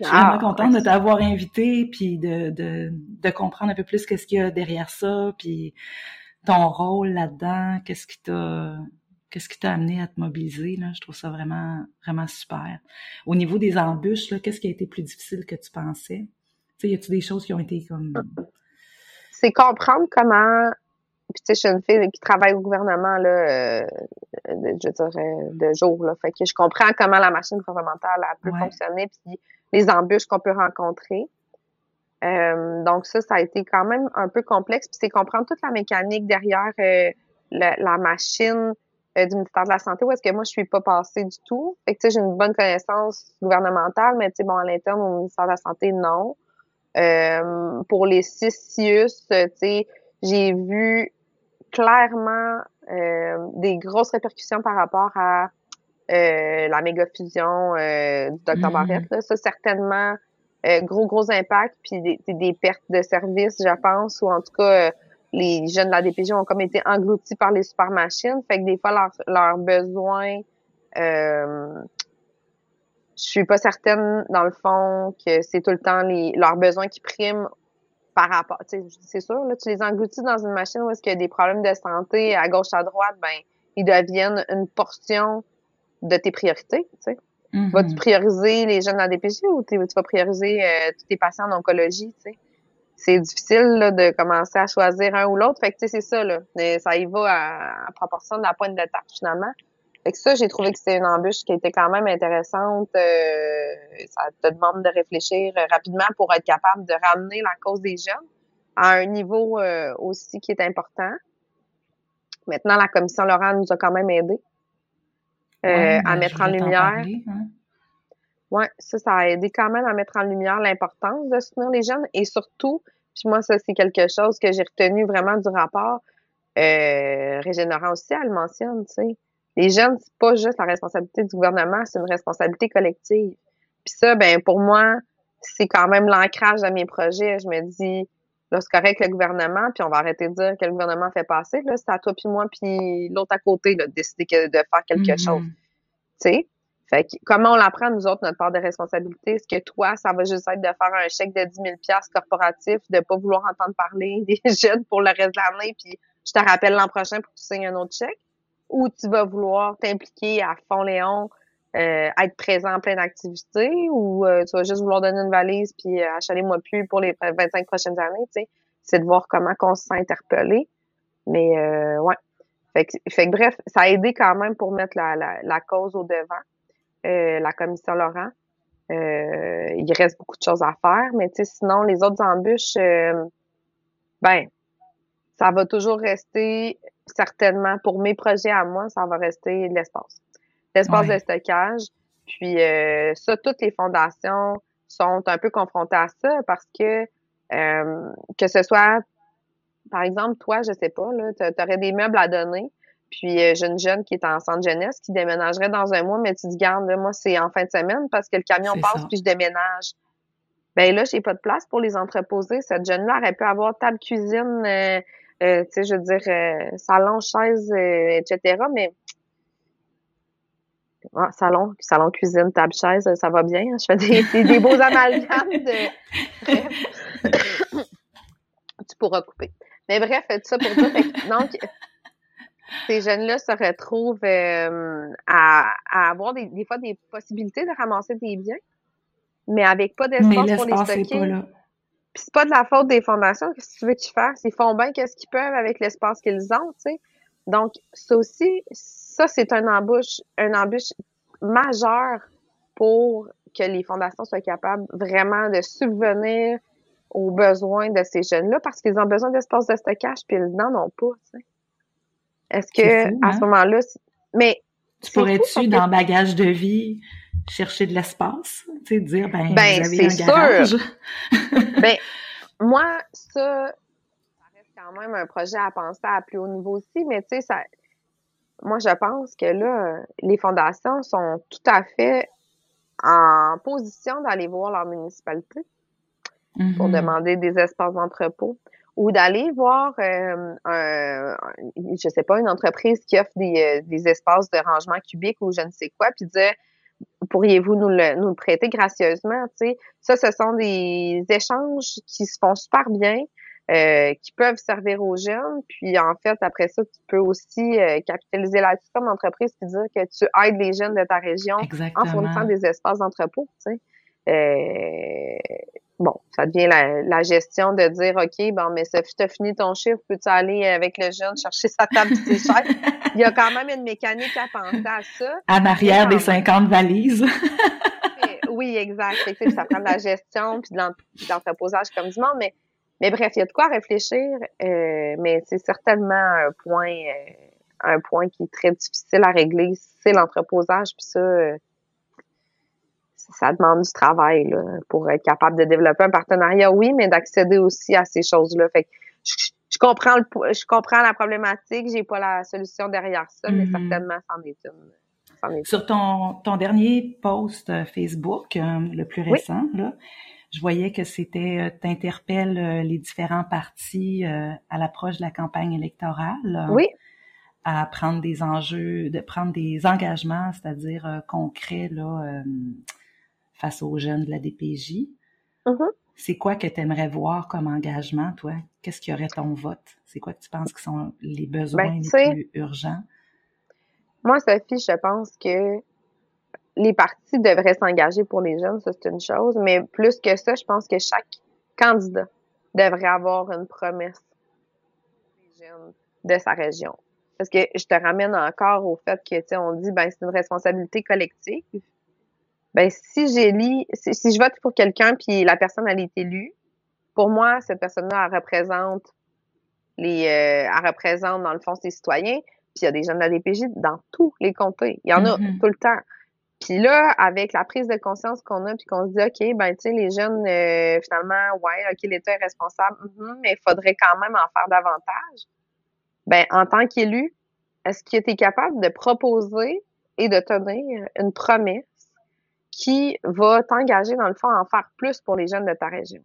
A: Je suis vraiment ah, contente de t'avoir invité, puis de, de, de, comprendre un peu plus qu'est-ce qu'il y a derrière ça, puis ton rôle là-dedans, qu'est-ce qui t'a qu'est-ce qui t'a amené à te mobiliser là. Je trouve ça vraiment vraiment super. Au niveau des embûches, là, qu'est-ce qui a été plus difficile que tu pensais? Tu sais, y a-tu des choses qui ont été comme
B: C'est comprendre comment puis tu sais, je suis une fille qui travaille au gouvernement là, euh, je dirais de jour là, fait que je comprends comment la machine gouvernementale a peut fonctionner, puis les embûches qu'on peut rencontrer. Euh, donc ça, ça a été quand même un peu complexe. Puis c'est comprendre toute la mécanique derrière euh, la, machine euh, du ministère de la Santé où est-ce que moi, je suis pas passée du tout. Fait que tu sais, j'ai une bonne connaissance gouvernementale, mais tu sais, bon, à l'interne, au ministère de la Santé, non. pour les six CIUS, tu sais, j'ai vu clairement des grosses répercussions par rapport à euh, la méga fusion euh, du Dr mm-hmm. Barrett. Ça, certainement, euh, gros, gros impact, puis des, des, pertes de services, je pense, ou en tout cas, les jeunes de la DPJ ont comme été engloutis par les super machines. Fait que des fois, leurs leur besoins, euh, je suis pas certaine, dans le fond, que c'est tout le temps les, leurs besoins qui priment par rapport, c'est sûr, là, tu les engloutis dans une machine où est-ce qu'il y a des problèmes de santé à gauche, à droite, ben, ils deviennent une portion de tes priorités, tu sais. Mm-hmm. Vas-tu prioriser les jeunes en DPJ ou tu vas prioriser euh, tous tes patients en oncologie, tu sais? C'est difficile là, de commencer à choisir un ou l'autre. Fait que tu sais, c'est ça, là. ça y va à, proportion de la pointe de tarte, finalement. Fait que ça, j'ai trouvé que c'était une embûche qui était quand même intéressante. Euh, ça te demande de réfléchir rapidement pour être capable de ramener la cause des jeunes à un niveau euh, aussi qui est important. Maintenant, la commission Laurent nous a quand même aidé euh, à ben, mettre en lumière. Hein. Ouais, ça, ça a aidé quand même à mettre en lumière l'importance de soutenir les jeunes et surtout, puis moi, ça, c'est quelque chose que j'ai retenu vraiment du rapport. Euh, Régénérant aussi, elle mentionne, tu sais. Les jeunes, c'est pas juste la responsabilité du gouvernement, c'est une responsabilité collective. Puis ça, ben pour moi, c'est quand même l'ancrage de mes projets. Je me dis, là, c'est correct le gouvernement, puis on va arrêter de dire que le gouvernement fait passer. Là, c'est à toi puis moi puis l'autre à côté là, de décider de faire quelque mm-hmm. chose. Tu sais? Fait que, comment on l'apprend, nous autres, notre part de responsabilité? Est-ce que toi, ça va juste être de faire un chèque de 10 000 corporatif, de pas vouloir entendre parler [laughs] des jeunes pour le reste de l'année, puis je te rappelle l'an prochain pour que tu signes un autre chèque? Ou tu vas vouloir t'impliquer à fond, Léon, euh, être présent en plein d'activités, ou euh, tu vas juste vouloir donner une valise puis euh, achaler moi plus pour les 25 prochaines années, tu sais? C'est de voir comment on se sent interpellé. Mais euh, ouais. Fait que, fait que, bref, ça a aidé quand même pour mettre la, la, la cause au devant. Euh, la commission Laurent. Euh, il reste beaucoup de choses à faire, mais sinon, les autres embûches, ben, ça va toujours rester, certainement, pour mes projets à moi, ça va rester l'espace. L'espace de stockage. Puis ça, toutes les fondations sont un peu confrontées à ça parce que que ce soit, par exemple, toi, je sais pas, là, tu aurais des meubles à donner, puis euh, j'ai une jeune qui est en centre jeunesse qui déménagerait dans un mois, mais tu dis garde, moi c'est en fin de semaine parce que le camion passe puis je déménage. Ben là, j'ai pas de place pour les entreposer. Cette jeune-là aurait pu avoir table cuisine, euh, euh, tu sais, je veux dire, salon, chaise, etc. Mais ah, salon, salon, cuisine, table, chaise, ça va bien. Je fais des, des beaux amalgames de. [coughs] tu pourras couper. Mais bref, tout ça pour dire. donc, ces jeunes-là se retrouvent euh, à, avoir des, fois des possibilités de ramasser des biens, mais avec pas d'espace pour les stocker. Puis c'est pas de la faute des fondations. Qu'est-ce que tu veux qu'ils fassent? Ils font bien qu'est-ce qu'ils peuvent avec l'espace qu'ils ont, tu sais. Donc, ça aussi, ça, c'est un embûche, un embûche majeur pour que les fondations soient capables vraiment de subvenir aux besoins de ces jeunes-là parce qu'ils ont besoin d'espace de stockage puis ils n'en ont pas, tu sais. Est-ce que à ce hein? moment-là, mais
A: tu pourrais-tu dans bagage de vie chercher de l'espace, tu sais, dire ben, ben vous avez un garage. [laughs]
B: ben [laughs] moi ça, ça reste quand même un projet à penser à plus haut niveau aussi, mais tu sais ça, moi je pense que là les fondations sont tout à fait en position d'aller voir leur municipalité pour mm-hmm. demander des espaces d'entrepôt ou d'aller voir euh, un, je sais pas, une entreprise qui offre des, euh, des, espaces de rangement cubique ou je ne sais quoi, puis dire pourriez-vous nous le, nous le prêter gracieusement, tu sais? Ça, ce sont des échanges qui se font super bien, euh, qui peuvent servir aux jeunes. Puis en fait, après ça, tu peux aussi euh, capitaliser là-dessus comme entreprise puis dire que tu aides les jeunes de ta région en fournissant des espaces d'entrepôt, tu sais? Euh, bon, ça devient la, gestion de dire, OK, bon, mais Sophie, t'as fini ton chiffre, peux-tu aller avec le jeune chercher sa table ses chaises? [laughs] Il y a quand même une mécanique à penser à ça.
A: En arrière des 50 valises. [laughs]
B: oui, exact. ça prend de la gestion puis de l'entreposage comme du monde, mais, mais bref, il y a de quoi réfléchir, euh, mais c'est certainement un point, euh, un point qui est très difficile à régler, c'est l'entreposage, puis ça, euh, ça demande du travail là, pour être capable de développer un partenariat, oui, mais d'accéder aussi à ces choses-là. Fait que je, comprends le, je comprends la problématique, j'ai pas la solution derrière ça, mais mm-hmm. certainement c'en est une.
A: Sur ton, ton dernier post euh, Facebook, euh, le plus récent, là, je voyais que c'était euh, t'interpelles les différents partis à l'approche de la campagne électorale.
B: Oui.
A: À prendre des enjeux, de prendre des engagements, c'est-à-dire concrets là face aux jeunes de la DPJ.
B: Mm-hmm.
A: C'est quoi que tu aimerais voir comme engagement, toi? Qu'est-ce qui aurait ton vote? C'est quoi que tu penses qui sont les besoins
B: Ben,
A: les
B: sais-
A: plus urgents?
B: Moi, Sophie, je pense que les partis devraient s'engager pour les jeunes, ça c'est une chose, mais plus que ça, je pense que chaque candidat devrait avoir une promesse des jeunes de sa région. Parce que je te ramène encore au fait que, tu sais, on dit, ben, c'est une responsabilité collective. Ben, si j'élis, si, si je vote pour quelqu'un puis la personne, elle est élue, pour moi, cette personne-là, elle représente les, euh, elle représente, dans le fond, ses citoyens. Puis il y a des jeunes de la DPJ dans tous les comtés. Il y en a
A: Mhm.
B: tout le temps. Puis là, avec la prise de conscience qu'on a, puis qu'on se dit, OK, ben, tu sais, les jeunes, euh, finalement, ouais, OK, l'État est responsable, mhm, mais il faudrait quand même en faire davantage. Ben, en tant qu'élu, est-ce que tu es capable de proposer et de tenir une promesse qui va t'engager, dans le fond, à en faire plus pour les jeunes de ta région?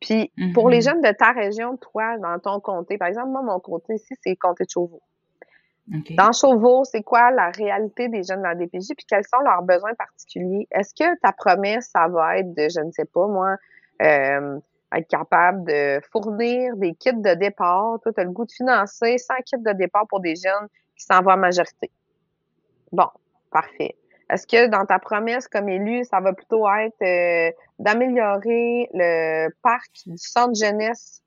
B: Puis, pour
A: Mhm.
B: les jeunes de ta région, toi, dans ton comté, par exemple, moi, mon comté ici, c'est le comté de Chauveau. Dans Chauveau, c'est quoi la réalité des jeunes de la DPJ, puis quels sont leurs besoins particuliers? Est-ce que ta promesse, ça va être de, je ne sais pas, moi, euh, être capable de fournir des kits de départ? Toi, tu as le goût de financer 100 kits de départ pour des jeunes qui s'en vont à majorité. Bon, parfait. Est-ce que dans ta promesse comme élu, ça va plutôt être euh, d'améliorer le parc du centre jeunesse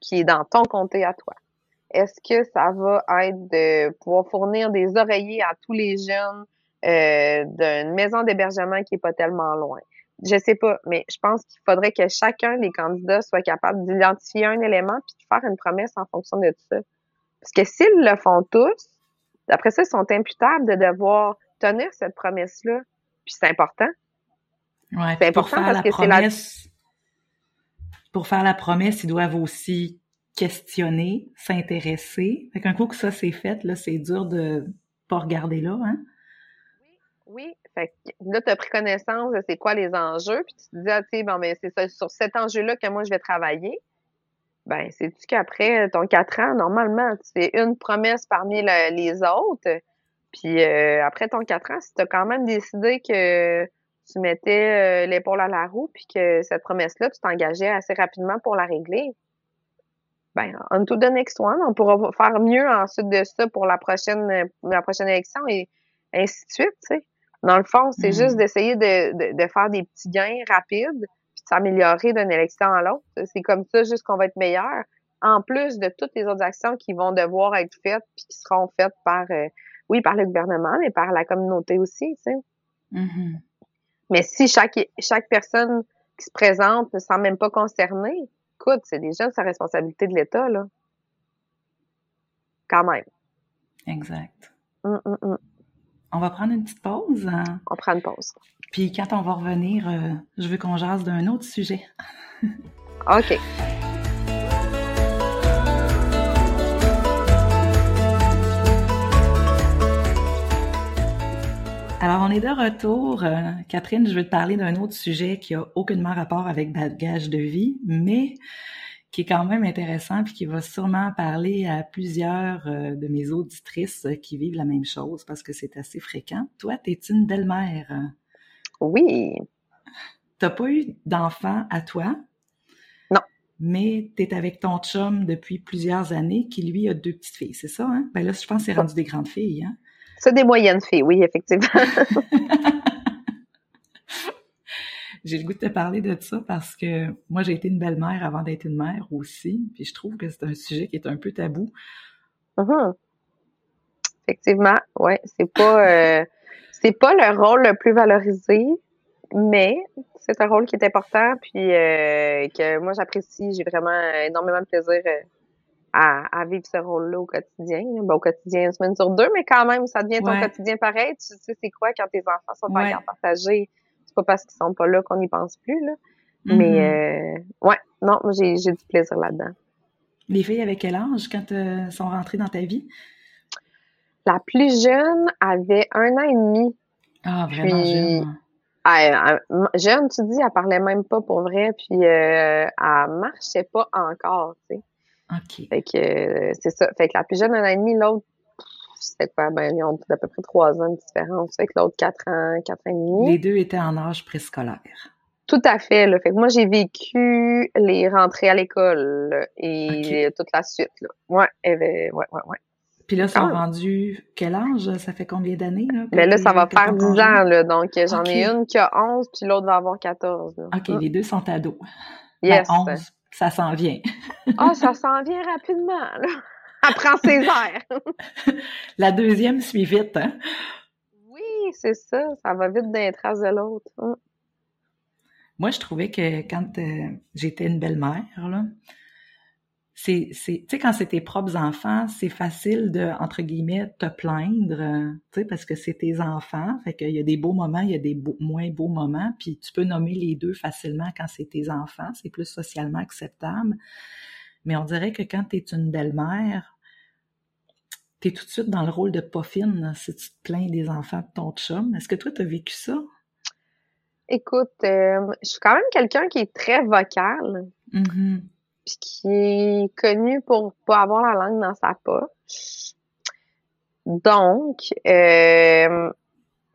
B: qui est dans ton comté à toi? Est-ce que ça va être de pouvoir fournir des oreillers à tous les jeunes euh, d'une maison d'hébergement qui est pas tellement loin? Je sais pas, mais je pense qu'il faudrait que chacun des candidats soit capable d'identifier un élément puis de faire une promesse en fonction de ça. Parce que s'ils le font tous, après ça, ils sont imputables de devoir tenir cette promesse-là. Puis c'est important.
A: Ouais,
B: C'est
A: puis pour
B: important
A: faire
B: parce
A: la
B: que c'est la-
A: promesse, pour faire la promesse, ils doivent aussi questionner, s'intéresser. Fait qu'un coup que ça c'est fait, là, c'est dur de pas regarder là, hein?
B: Oui, fait que là, tu as pris connaissance de c'est quoi les enjeux, puis tu te dis, ah, tu sais, bon, ben, c'est ça, sur cet enjeu-là que moi, je vais travailler. Ben, sais-tu qu'après ton quatre ans, normalement, tu fais une promesse parmi le- les autres, puis euh, après ton quatre ans, si tu as quand même décidé que tu mettais euh, l'épaule à la roue, puis que cette promesse-là, tu t'engageais assez rapidement pour la régler, ben, on to the next one, on pourra faire mieux ensuite de ça pour la prochaine, la prochaine élection et ainsi de suite, tu sais. Dans le fond, c'est
A: Mhm.
B: juste d'essayer de, de, de faire des petits gains rapides, puis de s'améliorer d'une élection à l'autre. C'est comme ça juste qu'on va être meilleur. En plus de toutes les autres actions qui vont devoir être faites, puis qui seront faites par, euh, oui, par le gouvernement, mais par la communauté aussi, tu sais.
A: Mhm.
B: Mais si chaque, chaque personne qui se présente ne se sent même pas concernée, écoute, c'est déjà sa responsabilité de l'État, là. Quand même.
A: Exact.
B: Hum, hum, hum.
A: On va prendre une petite pause, hein?
B: On prend une pause.
A: puis quand on va revenir, euh, je veux qu'on jase d'un autre sujet. [laughs]
B: OK.
A: Alors, on est de retour. Euh, Catherine, je veux te parler d'un autre sujet qui a aucunement rapport avec bagage de vie, mais qui est quand même intéressant puis qui va sûrement parler à plusieurs euh, de mes auditrices euh, qui vivent la même chose parce que c'est assez fréquent. Toi, t'es une belle-mère.
B: Oui.
A: T'as pas eu d'enfant à toi?
B: Non.
A: Mais t'es avec ton chum depuis plusieurs années qui, lui, a deux petites filles, c'est ça, hein? Ben là, je pense que c'est rendu des grandes filles, hein?
B: C'est des moyennes filles, oui, effectivement. [laughs] [laughs]
A: J'ai le goût de te parler de ça parce que moi, j'ai été une belle-mère avant d'être une mère aussi, puis je trouve que c'est un sujet qui est un peu tabou.
B: Mhm. Effectivement, ouais, c'est pas euh, [laughs] c'est pas le rôle le plus valorisé, mais c'est un rôle qui est important puis euh, que moi j'apprécie, j'ai vraiment énormément de plaisir euh, à, à vivre ce rôle-là au quotidien. Ben, au quotidien, une semaine sur deux, mais quand même, ça devient ton
A: Ouais.
B: quotidien pareil. Tu sais c'est quoi quand tes enfants sont
A: Ouais.
B: en garde partagée? C'est pas parce qu'ils sont pas là qu'on n'y pense plus, là.
A: Mhm.
B: Mais euh, ouais, non, moi, j'ai j'ai du plaisir là-dedans.
A: Les filles avec quel âge quand elles sont rentrées dans ta vie?
B: La plus jeune avait un an et demi.
A: Ah, vraiment
B: Puis-
A: jeune.
B: Elle, elle- jeune, tu dis, elle parlait même pas pour vrai, puis euh, elle marchait pas encore, tu sais.
A: OK.
B: Fait que euh, c'est ça. Fait que la plus jeune, un an et demi, l'autre, c'était quoi? Ben, ils ont à peu près trois ans de différence. Fait que l'autre, quatre ans, quatre ans et demi.
A: Les deux étaient en âge préscolaire.
B: Tout à fait. Là. Fait que moi, j'ai vécu les rentrées à l'école et toute la suite. Là. Ouais, ouais, ouais, ouais.
A: Puis là, ça a rendu quel âge? Ça fait combien d'années? Là,
B: Mais ben là, ça va faire 10 ans. Là, donc, j'en ai une qui a 11, puis l'autre va avoir 14.
A: OK, les deux sont ados. Ben, yes. 11, ça s'en vient.
B: Ah, oh, ça s'en vient rapidement. Là. [laughs] Apprends ses airs.
A: La deuxième suit vite. Hein?
B: Oui, c'est ça. Ça va vite d'un trace de l'autre. Hein.
A: Moi, je trouvais que quand euh, j'étais une belle-mère, là, c'est, c'est, tu sais, quand c'est tes propres enfants, c'est facile de, entre guillemets, te plaindre, euh, tu sais, parce que c'est tes enfants. Fait qu'il y a des beaux moments, il y a des moins beaux moments, puis tu peux nommer les deux facilement quand c'est tes enfants. C'est plus socialement acceptable. Mais on dirait que quand tu es une belle-mère, tu es tout de suite dans le rôle de poffine si tu te plains des enfants de ton chum. Est-ce que toi, tu as vécu ça?
B: Écoute, euh, je suis quand même quelqu'un qui est très vocal.
A: Mm-hmm.
B: Puis qui est connu pour pas avoir la langue dans sa poche. Donc, euh,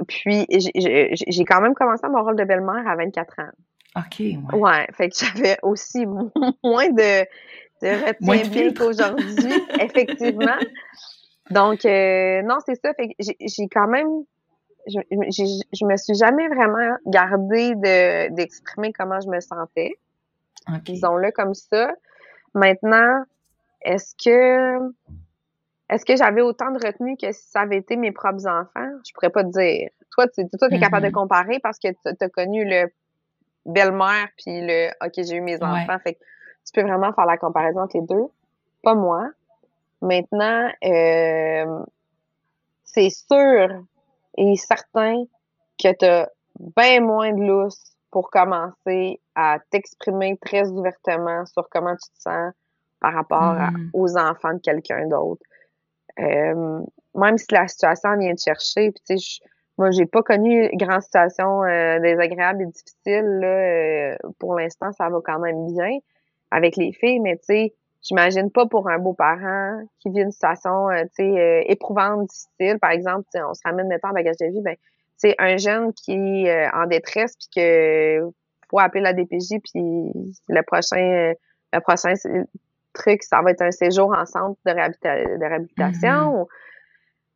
B: puis j'ai quand même commencé mon rôle de belle-mère à 24 ans.
A: OK, ouais.
B: Ouais, fait que j'avais aussi [laughs] moins de, de retien qu'aujourd'hui, effectivement. Donc, euh, non, c'est ça. Fait que j'ai quand même je, je, me suis jamais vraiment gardée de, d'exprimer comment je me sentais. Disons-le comme ça. Maintenant, est-ce que est-ce que j'avais autant de retenue que si ça avait été mes propres enfants? Je pourrais pas te dire. Toi, tu toi, es capable de mm-hmm. comparer parce que tu as connu le belle-mère puis le OK, j'ai eu mes enfants. Fait que tu peux vraiment faire la comparaison entre les deux. Pas moi. Maintenant, euh, c'est sûr et certain que tu as bien moins de lousse pour commencer à t'exprimer très ouvertement sur comment tu te sens par rapport mm. aux enfants de quelqu'un d'autre. Euh, même si la situation vient de chercher, puis tu sais, moi j'ai pas connu grande situation euh, désagréable et difficile là, euh, pour l'instant ça va quand même bien avec les filles, mais tu sais, j'imagine pas pour un beau-parent qui vit une situation, tu sais, éprouvante, difficile. Par exemple, on se ramène maintenant en bagage de vie, ben, c'est un jeune qui est euh, en détresse puis que faut appeler la DPJ puis le prochain, le prochain truc, ça va être un séjour en centre de, réhabilitation. Mm-hmm.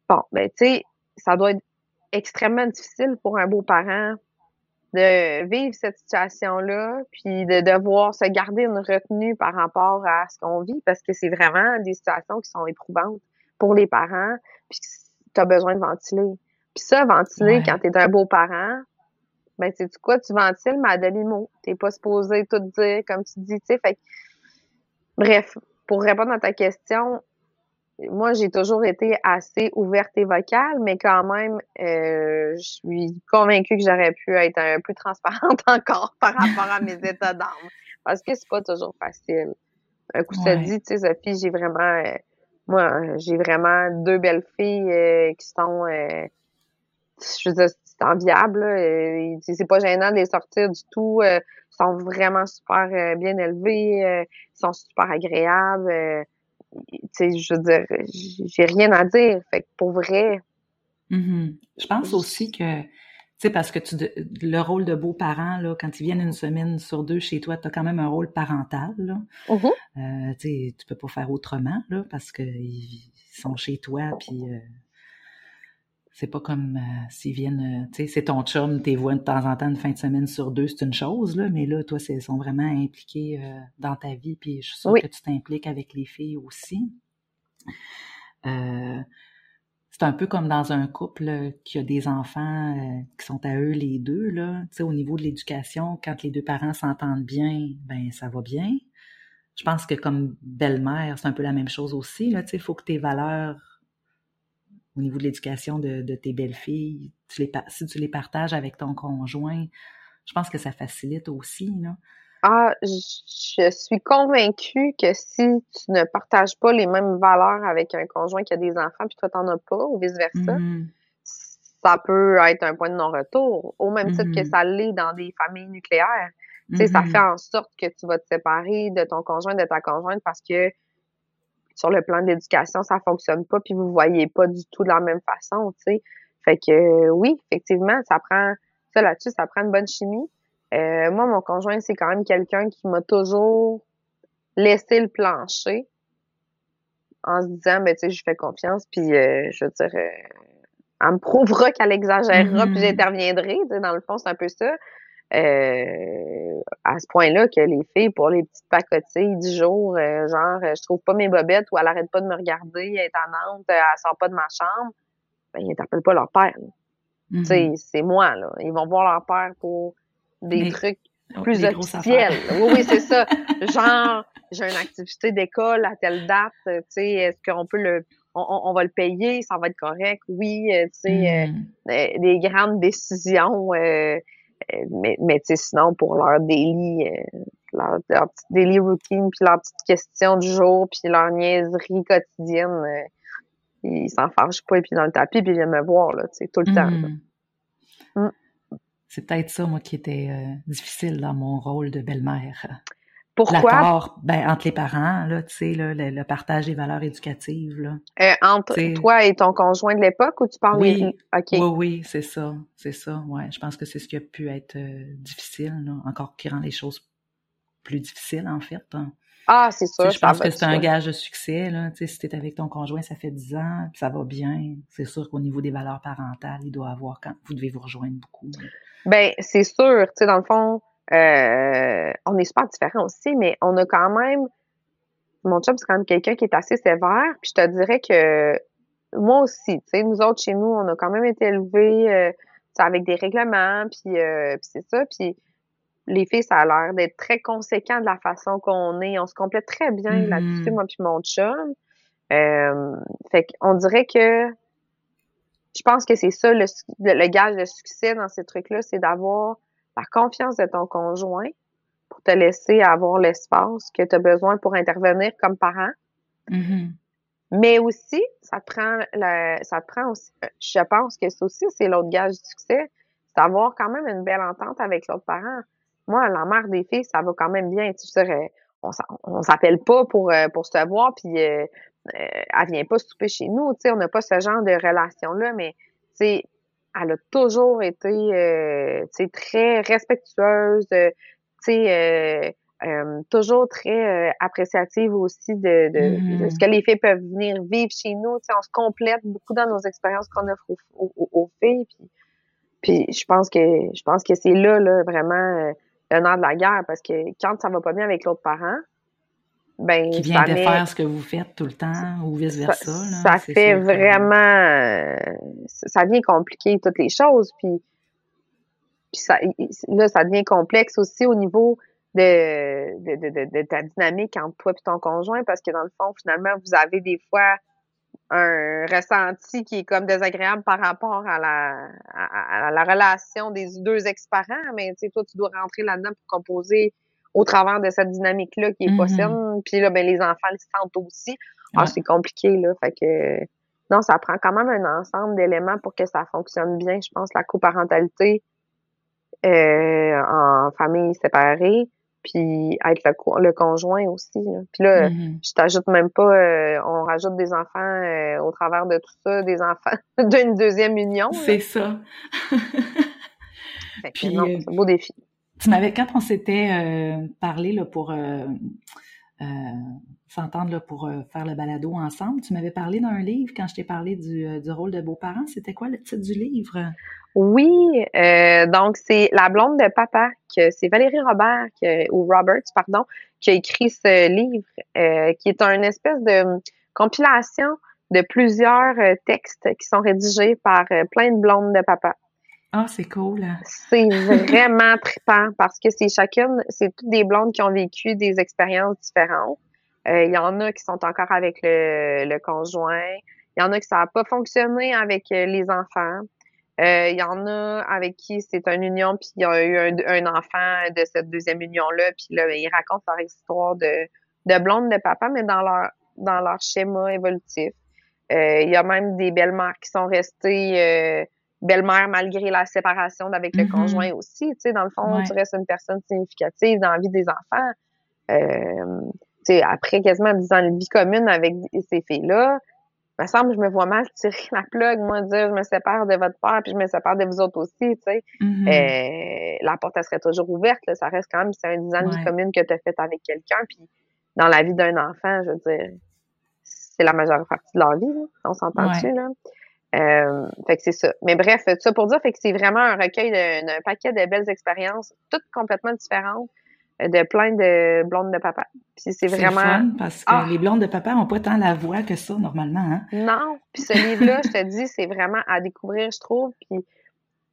B: Bon, ben, tu sais, ça doit être extrêmement difficile pour un beau-parent de vivre cette situation-là, puis de devoir se garder une retenue par rapport à ce qu'on vit, parce que c'est vraiment des situations qui sont éprouvantes pour les parents, puis tu as besoin de ventiler. Puis ça, ventiler, quand tu es un beau-parent, ben, c'est quoi, tu ventiles, mais à demi-mot. T'es pas supposé tout dire, comme tu dis, tu sais, fait Bref, pour répondre à ta question, moi, j'ai toujours été assez ouverte et vocale, mais quand même, euh, je suis convaincue que j'aurais pu être un peu transparente [laughs] encore par rapport à mes [laughs] états d'âme. Parce que c'est pas toujours facile. Un coup, ça dit, tu sais, Sophie, j'ai vraiment, euh, moi, j'ai vraiment deux belles filles euh, qui sont, je veux dire, c'est enviable. c'est pas gênant de les sortir du tout. ils sont vraiment super bien élevés. ils sont super agréables tu sais, je veux dire, j'ai rien à dire. Fait que pour vrai.
A: Mm-hmm. Je pense aussi que, tu sais, parce que tu, le rôle de beau-parent, là, quand ils viennent une semaine sur deux chez toi, tu as quand même un rôle parental, là. Euh, tu sais, tu peux pas faire autrement, là, parce qu'ils sont chez toi, puis euh, c'est pas comme euh, s'ils viennent, euh, tu sais, c'est ton chum, t'es vois de temps en temps une fin de semaine sur deux, c'est une chose, là, mais là, toi, ils sont vraiment impliqués euh, dans ta vie, puis je suis sûre que tu t'impliques avec les filles aussi. c'est un peu comme dans un couple qui a des enfants qui sont à eux les deux, là. Tu sais, au niveau de l'éducation, quand les deux parents s'entendent bien, ben ça va bien. Je pense que comme belle-mère, c'est un peu la même chose aussi, là. Tu sais, il faut que tes valeurs au niveau de l'éducation de, tes belles-filles, tu si tu les partages avec ton conjoint, je pense que ça facilite aussi, là.
B: Ah, je suis convaincue que si tu ne partages pas les mêmes valeurs avec un conjoint qui a des enfants, puis toi, t'en as pas, ou vice-versa, mm-hmm. ça peut être un point de non-retour, au même titre que mm-hmm. ça l'est dans des familles nucléaires. Tu sais, ça mm-hmm. fait en sorte que tu vas te séparer de ton conjoint, de ta conjointe, parce que sur le plan de l'éducation, ça fonctionne pas, puis vous voyez pas du tout de la même façon, tu sais. Fait que euh, oui, effectivement, ça prend ça là-dessus, ça prend une bonne chimie. Euh, moi, mon conjoint, c'est quand même quelqu'un qui m'a toujours laissé le plancher en se disant, ben, tu sais, je fais confiance, puis euh, je veux dire, euh, elle me prouvera qu'elle exagérera, puis mm-hmm. j'interviendrai. Dans le fond, c'est un peu ça. Euh, à ce point-là que les filles, pour les petites pacotilles du jour, genre, je trouve pas mes bobettes ou elle arrête pas de me regarder, elle est Nantes, elle sort pas de ma chambre, ben, ils n'interpellent pas leur père. Tu sais, mm-hmm. c'est moi, là. Ils vont voir leur père pour des trucs plus officiels. Oui, oui, c'est ça. [laughs] Genre, j'ai une activité d'école à telle date, tu sais, est-ce qu'on peut le on, va le payer, ça va être correct, oui, euh, tu sais, euh, mm. euh, des grandes décisions, mais, mais tu sais, sinon, pour leur délit, leur, leur routine, puis leur petite question du jour, puis leur niaiserie quotidienne, ils s'en fâchent pas, et puis dans le tapis, puis ils viennent me voir, là, tout le temps. Mm.
A: C'est peut-être ça, moi, qui était difficile dans mon rôle de belle-mère.
B: Pourquoi?
A: L'accord ben, entre les parents, là, tu sais, là, le, partage des valeurs éducatives. Là.
B: Euh, entre toi et ton conjoint de l'époque ou tu parles
A: oui, Oui, oui, c'est ça. C'est ça, ouais. Je pense que c'est ce qui a pu être euh, difficile, là, encore qui rend les choses plus difficiles, en fait. Hein.
B: Ah, c'est ça.
A: Je pense que c'est un gage de succès. Là. Tu sais, si tu es avec ton conjoint, ça fait 10 ans, puis ça va bien. C'est sûr qu'au niveau des valeurs parentales, il doit avoir quand vous devez vous rejoindre beaucoup.
B: Ben, c'est sûr. Tu sais, dans le fond, euh, on est super différents aussi, mais on a quand même. Mon job, c'est quand même quelqu'un qui est assez sévère. Puis je te dirais que moi aussi, tu sais, nous autres chez nous, on a quand même été élevés euh, avec des règlements, puis, euh, puis c'est ça. Puis les filles, ça a l'air d'être très conséquent de la façon qu'on est. On se complète très bien mm-hmm. là-dessus, moi puis mon chum. Euh, fait qu'on dirait que je pense que c'est ça le, le, gage de succès dans ces trucs-là, c'est d'avoir la confiance de ton conjoint pour te laisser avoir l'espace que tu as besoin pour intervenir comme parent.
A: Mm-hmm.
B: Mais aussi, ça te prend le, ça te prend aussi, je pense que c'est aussi, c'est l'autre gage du succès, c'est d'avoir quand même une belle entente avec l'autre parent. Moi, la mère des filles, ça va quand même bien. Tu sais, on, on s'appelle pas pour, euh, pour se voir, puis euh, euh, elle vient pas souper chez nous. Tu sais, on n'a pas ce genre de relation-là, mais tu sais, elle a toujours été euh, très respectueuse, euh, euh, toujours très appréciative aussi de, de, mm-hmm. ce que les filles peuvent venir vivre chez nous. On se complète beaucoup dans nos expériences qu'on offre aux, filles. Puis, puis je pense que je pense que c'est là, là vraiment le nerf de la guerre parce que quand ça va pas bien avec l'autre parent, ben,
A: qui vient de faire ce que vous faites tout le temps ou vice-versa.
B: Ça, fait vraiment... Euh, ça devient compliqué, toutes les choses. Puis, puis ça, là, ça devient complexe aussi au niveau de, de, de, de, ta dynamique entre toi et ton conjoint parce que dans le fond, finalement, vous avez des fois un ressenti qui est comme désagréable par rapport à la, à, la relation des deux ex-parents, mais tu sais, toi, tu dois rentrer là-dedans pour composer au travers de cette dynamique-là qui est possible. Mm-hmm. Puis là, ben, les enfants le sentent aussi. Ah, c'est compliqué, là. Fait que non, ça prend quand même un ensemble d'éléments pour que ça fonctionne bien. Je pense la coparentalité euh, en famille séparée, puis être le, le conjoint aussi. Puis là, mm-hmm. je t'ajoute même pas, euh, on rajoute des enfants euh, au travers de tout ça, des enfants [laughs] d'une deuxième union.
A: C'est ça. [laughs]
B: puis, non, c'est un beau défi.
A: Tu m'avais, quand on s'était euh, parlé là, pour euh, euh, s'entendre pour faire le balado ensemble, tu m'avais parlé d'un livre quand je t'ai parlé du, du rôle de beau-parent. C'était quoi le titre du livre?
B: Oui, donc c'est La blonde de papa, que c'est Valérie Robert, ou Roberts, pardon, qui a écrit ce livre, qui est une espèce de compilation de plusieurs textes qui sont rédigés par plein de blondes de papa.
A: Ah, c'est cool.
B: C'est [laughs] vraiment trippant parce que c'est chacune, c'est toutes des blondes qui ont vécu des expériences différentes. Euh, il y en a qui sont encore avec le, le conjoint. Il y en a qui ça n'a pas fonctionné avec euh, les enfants. Euh, il y en a avec qui c'est une union, puis il y a eu un, enfant de cette deuxième union-là, puis là, ils racontent leur histoire de, de blonde de papa, mais dans leur dans leur schéma évolutif. il y a même des belles-mères qui sont restées belle-mère malgré la séparation avec le mm-hmm. conjoint aussi. Tu sais, dans le fond, tu restes une personne significative dans la vie des enfants. Euh, tu sais, après quasiment 10 ans de vie commune avec ces filles-là, me semble que je me vois mal tirer la plug, moi, dire je me sépare de votre père, puis je me sépare de vous autres aussi, tu sais.
A: Mhm.
B: Euh, la porte, elle serait toujours ouverte, là. ça reste quand même, c'est un design de vie commune que tu as fait avec quelqu'un, puis dans la vie d'un enfant, je veux dire, c'est la majeure partie de leur vie, là. on s'entend
A: Ouais.
B: dessus, là? Euh, fait que c'est ça. Mais bref, tout ça pour dire, fait que c'est vraiment un recueil d'un paquet de belles expériences, toutes complètement différentes, euh, de plein de blondes de papa. Puis c'est vraiment...
A: fun parce que
B: Ah!
A: les blondes de papa ont pas tant la voix que ça normalement. Hein?
B: Non, puis ce livre-là, je te dis, c'est vraiment à découvrir, je trouve. Puis,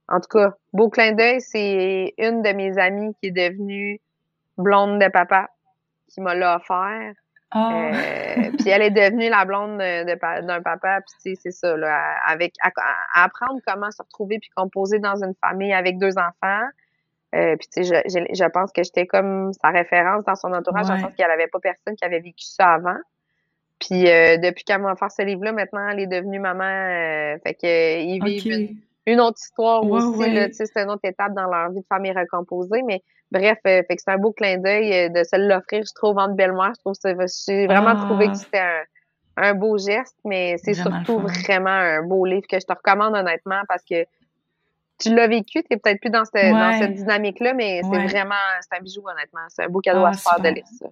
B: en tout cas, beau clin d'œil, c'est une de mes amies qui est devenue blonde de papa qui m'a l'a Euh, puis elle est devenue la blonde d'un papa. Puis tu sais, c'est ça, là, avec à, à apprendre comment se retrouver puis composer dans une famille avec deux enfants. Euh, puis tu sais, je, je, je pense que j'étais comme sa référence dans son entourage,
A: Ouais.
B: sens qu'il n'y avait pas personne qui avait vécu ça avant. Puis euh, depuis qu'elle m'a offert ce livre-là, maintenant, elle est devenue maman. euh, fait que ils vivent une,
A: ok.
B: Une autre histoire
A: Ouais,
B: aussi.
A: ouais.
B: C'est une autre étape dans leur vie de famille recomposée. Mais bref, euh, fait que c'est un beau clin d'œil euh, de se l'offrir, je trouve, entre belle-mère. Je trouve que c'est- j'ai vraiment
A: Ah.
B: trouvé que c'était un, un beau geste, mais c'est surtout vraiment un beau livre que je te recommande honnêtement parce que tu l'as vécu, t'es peut-être plus dans, cette dans
A: Ouais.
B: cette dynamique-là, mais c'est vraiment, c'est un bijou honnêtement. C'est un beau cadeau
A: Ah,
B: à se faire de lire, ça.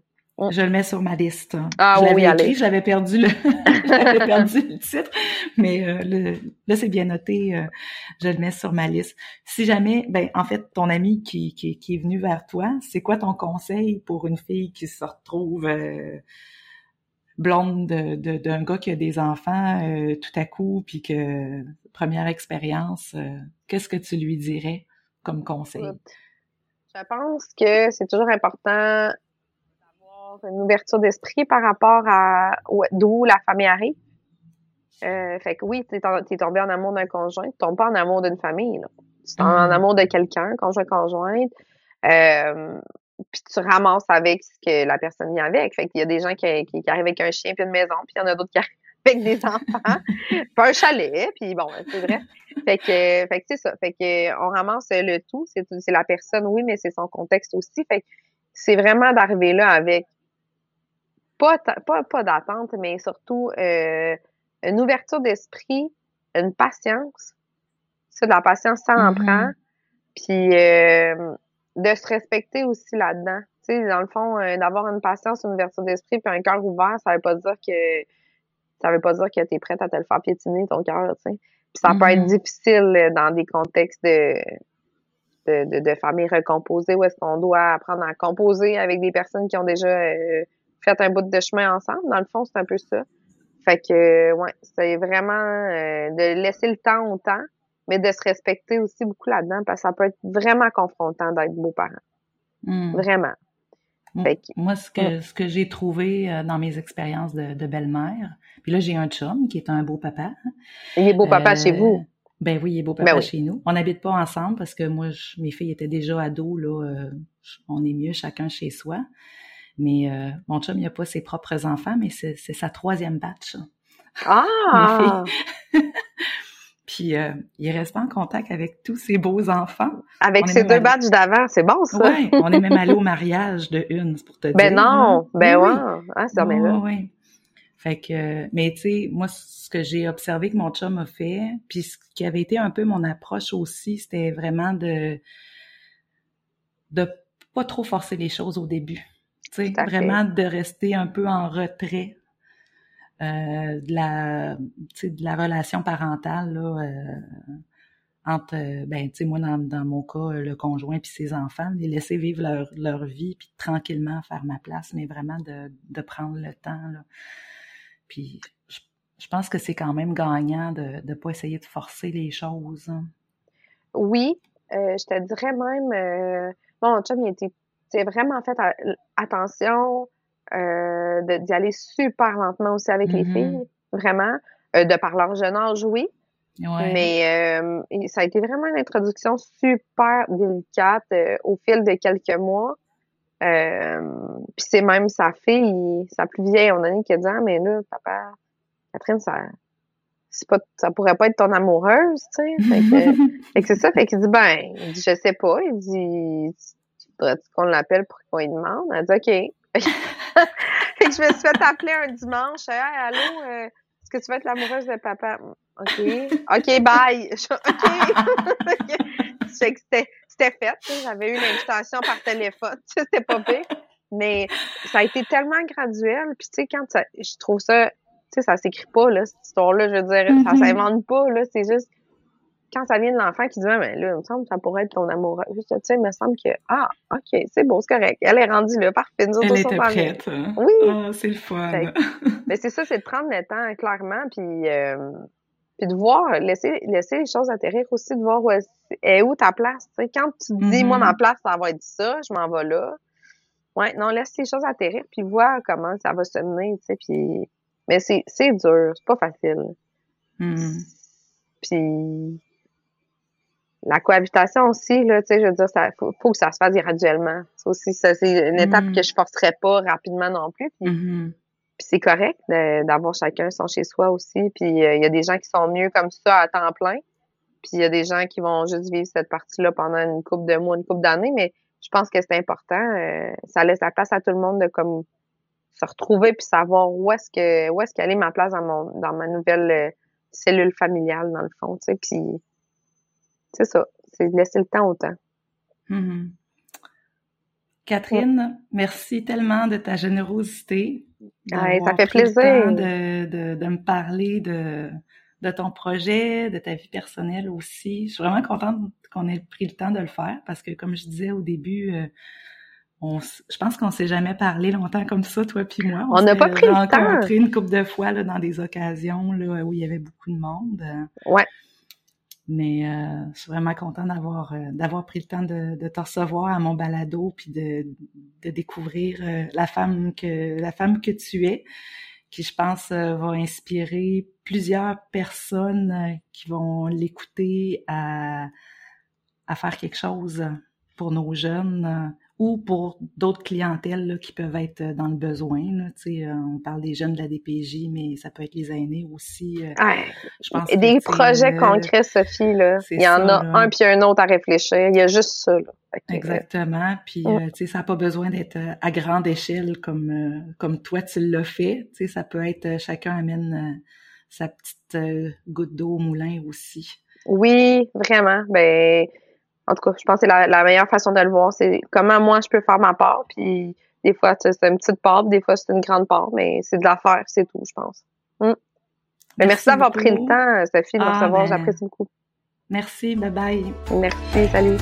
A: Je le mets sur ma liste.
B: Ah
A: je
B: oui,
A: écrit, j'avais perdu le, [laughs] j'avais perdu le titre, mais euh, le- là c'est bien noté. euh, je le mets sur ma liste. Si jamais, ben en fait, ton ami qui, qui, qui est venu vers toi, c'est quoi ton conseil pour une fille qui se retrouve euh, blonde de- de- d'un gars qui a des enfants euh, tout à coup, puis que première expérience, euh, qu'est-ce que tu lui dirais comme conseil?
B: Je pense que c'est toujours important une ouverture d'esprit par rapport à où- d'où la famille arrive. Euh, fait que oui, t'es, en- t'es tombé en amour d'un conjoint, tu tombes pas en amour d'une famille. Là. Tu tombes en
A: Mhm.
B: amour de quelqu'un, conjoint-conjointe. Euh, puis tu ramasses avec ce que la personne vient avec. Fait qu'il y a des gens qui, qui, qui arrivent avec un chien puis une maison, puis il y en a d'autres qui arrivent avec des [laughs] enfants, puis un chalet, puis bon, c'est vrai. Fait que, fait que c'est ça. Fait que on ramasse le tout. C'est, c'est la personne, oui, mais c'est son contexte aussi. Fait que c'est vraiment d'arriver là avec pas, pas, pas d'attente, mais surtout euh, une ouverture d'esprit, une patience. Ça, de la patience, ça en
A: Mhm.
B: prend. Puis euh, de se respecter aussi là-dedans. Tu sais, dans le fond, euh, d'avoir une patience, une ouverture d'esprit, puis un cœur ouvert, ça veut pas dire que ça veut pas dire que tu es prête à te le faire piétiner ton cœur, tu sais. Puis ça peut être difficile euh, dans des contextes de de, de, de famille recomposée où est-ce qu'on doit apprendre à composer avec des personnes qui ont déjà euh, fait un bout de chemin ensemble. Dans le fond, c'est un peu ça. Fait que, ouais, c'est vraiment euh, de laisser le temps au temps, mais de se respecter aussi beaucoup là-dedans parce que ça peut être vraiment confrontant d'être beau-parent.
A: Hmm.
B: Vraiment. Fait que-
A: Moi, ce que, ce que j'ai trouvé euh, dans mes expériences de, de belle-mère, puis là, j'ai un chum qui est un beau papa.
B: il est beau-papa
A: Euh,
B: chez vous.
A: Ben oui, il est beau papa
B: Ben oui.
A: chez nous. On n'habite pas ensemble parce que moi, je- mes filles étaient déjà ados, là. euh, on est mieux chacun chez soi. Mais euh, mon chum, il n'a pas ses propres enfants, mais c'est sa troisième batch. [laughs]
B: Ah! [laughs]
A: Puis euh, il est resté en contact avec tous ses beaux enfants.
B: Avec
A: même
B: deux badges d'avant, c'est bon, ça?
A: Ouais, on est même allé au [laughs] mariage de une, c'est pour te
B: Ben
A: dire.
B: non!
A: là.
B: Ben
A: Oui,
B: ouais!
A: oui.
B: Ah, c'est mais là.
A: Ouais, ouais. Fait que, mais tu sais, moi, ce que j'ai observé que mon chum a fait, puis ce qui avait été un peu mon approche aussi, c'était vraiment de de pas trop forcer les choses au début. Tu sais,
B: Tout à fait.
A: vraiment de rester un peu en retrait euh, de la, de la relation parentale là, euh, entre, euh, ben, tu sais, moi dans, dans mon cas, le conjoint puis ses enfants, les laisser vivre leur, leur vie puis tranquillement faire ma place, mais vraiment de, de prendre le temps là. Puis je, je pense que c'est quand même gagnant de ne pas essayer de forcer les choses. hein.
B: Oui, euh, je te dirais même, mon chum, il était, a vraiment fait attention euh, de- d'y aller super lentement aussi avec les
A: Mhm.
B: filles, vraiment, euh, de par leur jeune âge, oui,
A: Ouais.
B: mais euh, ça a été vraiment une introduction super délicate euh, au fil de quelques mois. Puis c'est même sa fille, sa plus vieille, on a dit qui a dit ah, mais là, papa, Catherine, ça, c'est pas, ça pourrait pas être ton amoureuse, tu sais. Fait que, [laughs] fait que c'est ça. Fait qu'il dit, ben, il dit, je sais pas. Il dit, qu'on l'appelle pour qu'on lui demande? Elle dit, OK. [laughs] fait que je me suis fait appeler un dimanche. Hey, allô, euh, est-ce que tu veux être l'amoureuse de papa? OK. OK, bye. [laughs] OK. [laughs] c'était fait. J'avais eu l'invitation par téléphone. C'était pas pire. Mais ça a été tellement graduel. Puis, tu sais, quand ça, je trouve ça, tu sais, ça s'écrit pas, là, cette histoire-là, je veux dire, ça mm-hmm. s'invente pas, là. C'est juste, quand ça vient de l'enfant qui dit, mais là, il me semble que ça pourrait être ton amoureux. Tu sais, il me semble que, ah, OK, c'est beau, c'est correct. Elle est rendue là, parfait.
A: Nous Elle était prête. Hein?
B: Oui.
A: Ah, c'est le fun.
B: mais c'est ça, c'est de prendre le temps, clairement, puis, euh, puis de voir, laisser, laisser les choses atterrir aussi, de voir où est, où ta place. Quand tu te dis, moi, mm-hmm. ma place, ça va être ça, je m'en vais là. Ouais, non, laisse les choses atterrir, puis voir comment ça va se mener, tu sais, puis... Mais c'est, c'est dur, c'est pas facile.
A: Mm.
B: Puis la cohabitation aussi, là, tu sais, je veux dire, ça faut, que ça se fasse graduellement. C'est aussi, ça, c'est une étape mm. que je forcerai pas rapidement non plus. Puis,
A: mm-hmm.
B: c'est correct d'avoir chacun son chez soi aussi. Puis euh, il y a des gens qui sont mieux comme ça à temps plein. Puis il y a des gens qui vont juste vivre cette partie-là pendant une couple de mois, une couple d'années. Mais je pense que c'est important. Euh, ça laisse la place à tout le monde de comme se retrouver puis savoir où est-ce que où est-ce qu'elle est ma place dans mon dans ma nouvelle euh, cellule familiale dans le fond, tu sais. Puis c'est ça. C'est laisser le temps au temps.
A: Mm-hmm. Catherine, merci tellement de ta générosité.
B: ça fait plaisir.
A: de, de, de, me parler de, de ton projet, de ta vie personnelle aussi. Je suis vraiment contente qu'on ait pris le temps de le faire parce que, comme je disais au début, euh, on, je pense qu'on s'est jamais parlé longtemps comme ça, toi puis moi.
B: On n'a pas pris le temps.
A: rencontré une couple de fois là, dans des occasions là, où il y avait beaucoup de monde.
B: Ouais.
A: Mais euh, je suis vraiment contente d'avoir euh, d'avoir pris le temps de, de te recevoir à mon balado puis de, de découvrir euh, la femme que la femme que tu es, qui je pense va inspirer plusieurs personnes qui vont l'écouter à à faire quelque chose pour nos jeunes ou pour d'autres clientèles là, qui peuvent être euh, dans le besoin. Là, euh, on parle des jeunes de la DPJ, mais ça peut être les aînés aussi. Euh,
B: je pense Et des projets concrets, Sophie, là. il y en a un puis un autre à réfléchir. Il y a juste ça. Là.
A: Exactement. Puis, sais, ça n'a pas besoin d'être à grande échelle comme comme toi tu l'as fait. sais, ça peut être chacun amène sa petite goutte d'eau au moulin aussi.
B: Oui, vraiment. Ben en tout cas, je pense que c'est la, meilleure façon de le voir. C'est comment moi je peux faire ma part. Puis des fois, c'est une petite part, des fois, c'est une grande part, mais c'est de la faire, c'est tout, je pense. Mm. Merci, d'avoir pris le temps, Sophie, de me ah, recevoir. Ben, J'apprécie beaucoup.
A: Merci, bye bye.
B: Merci, salut.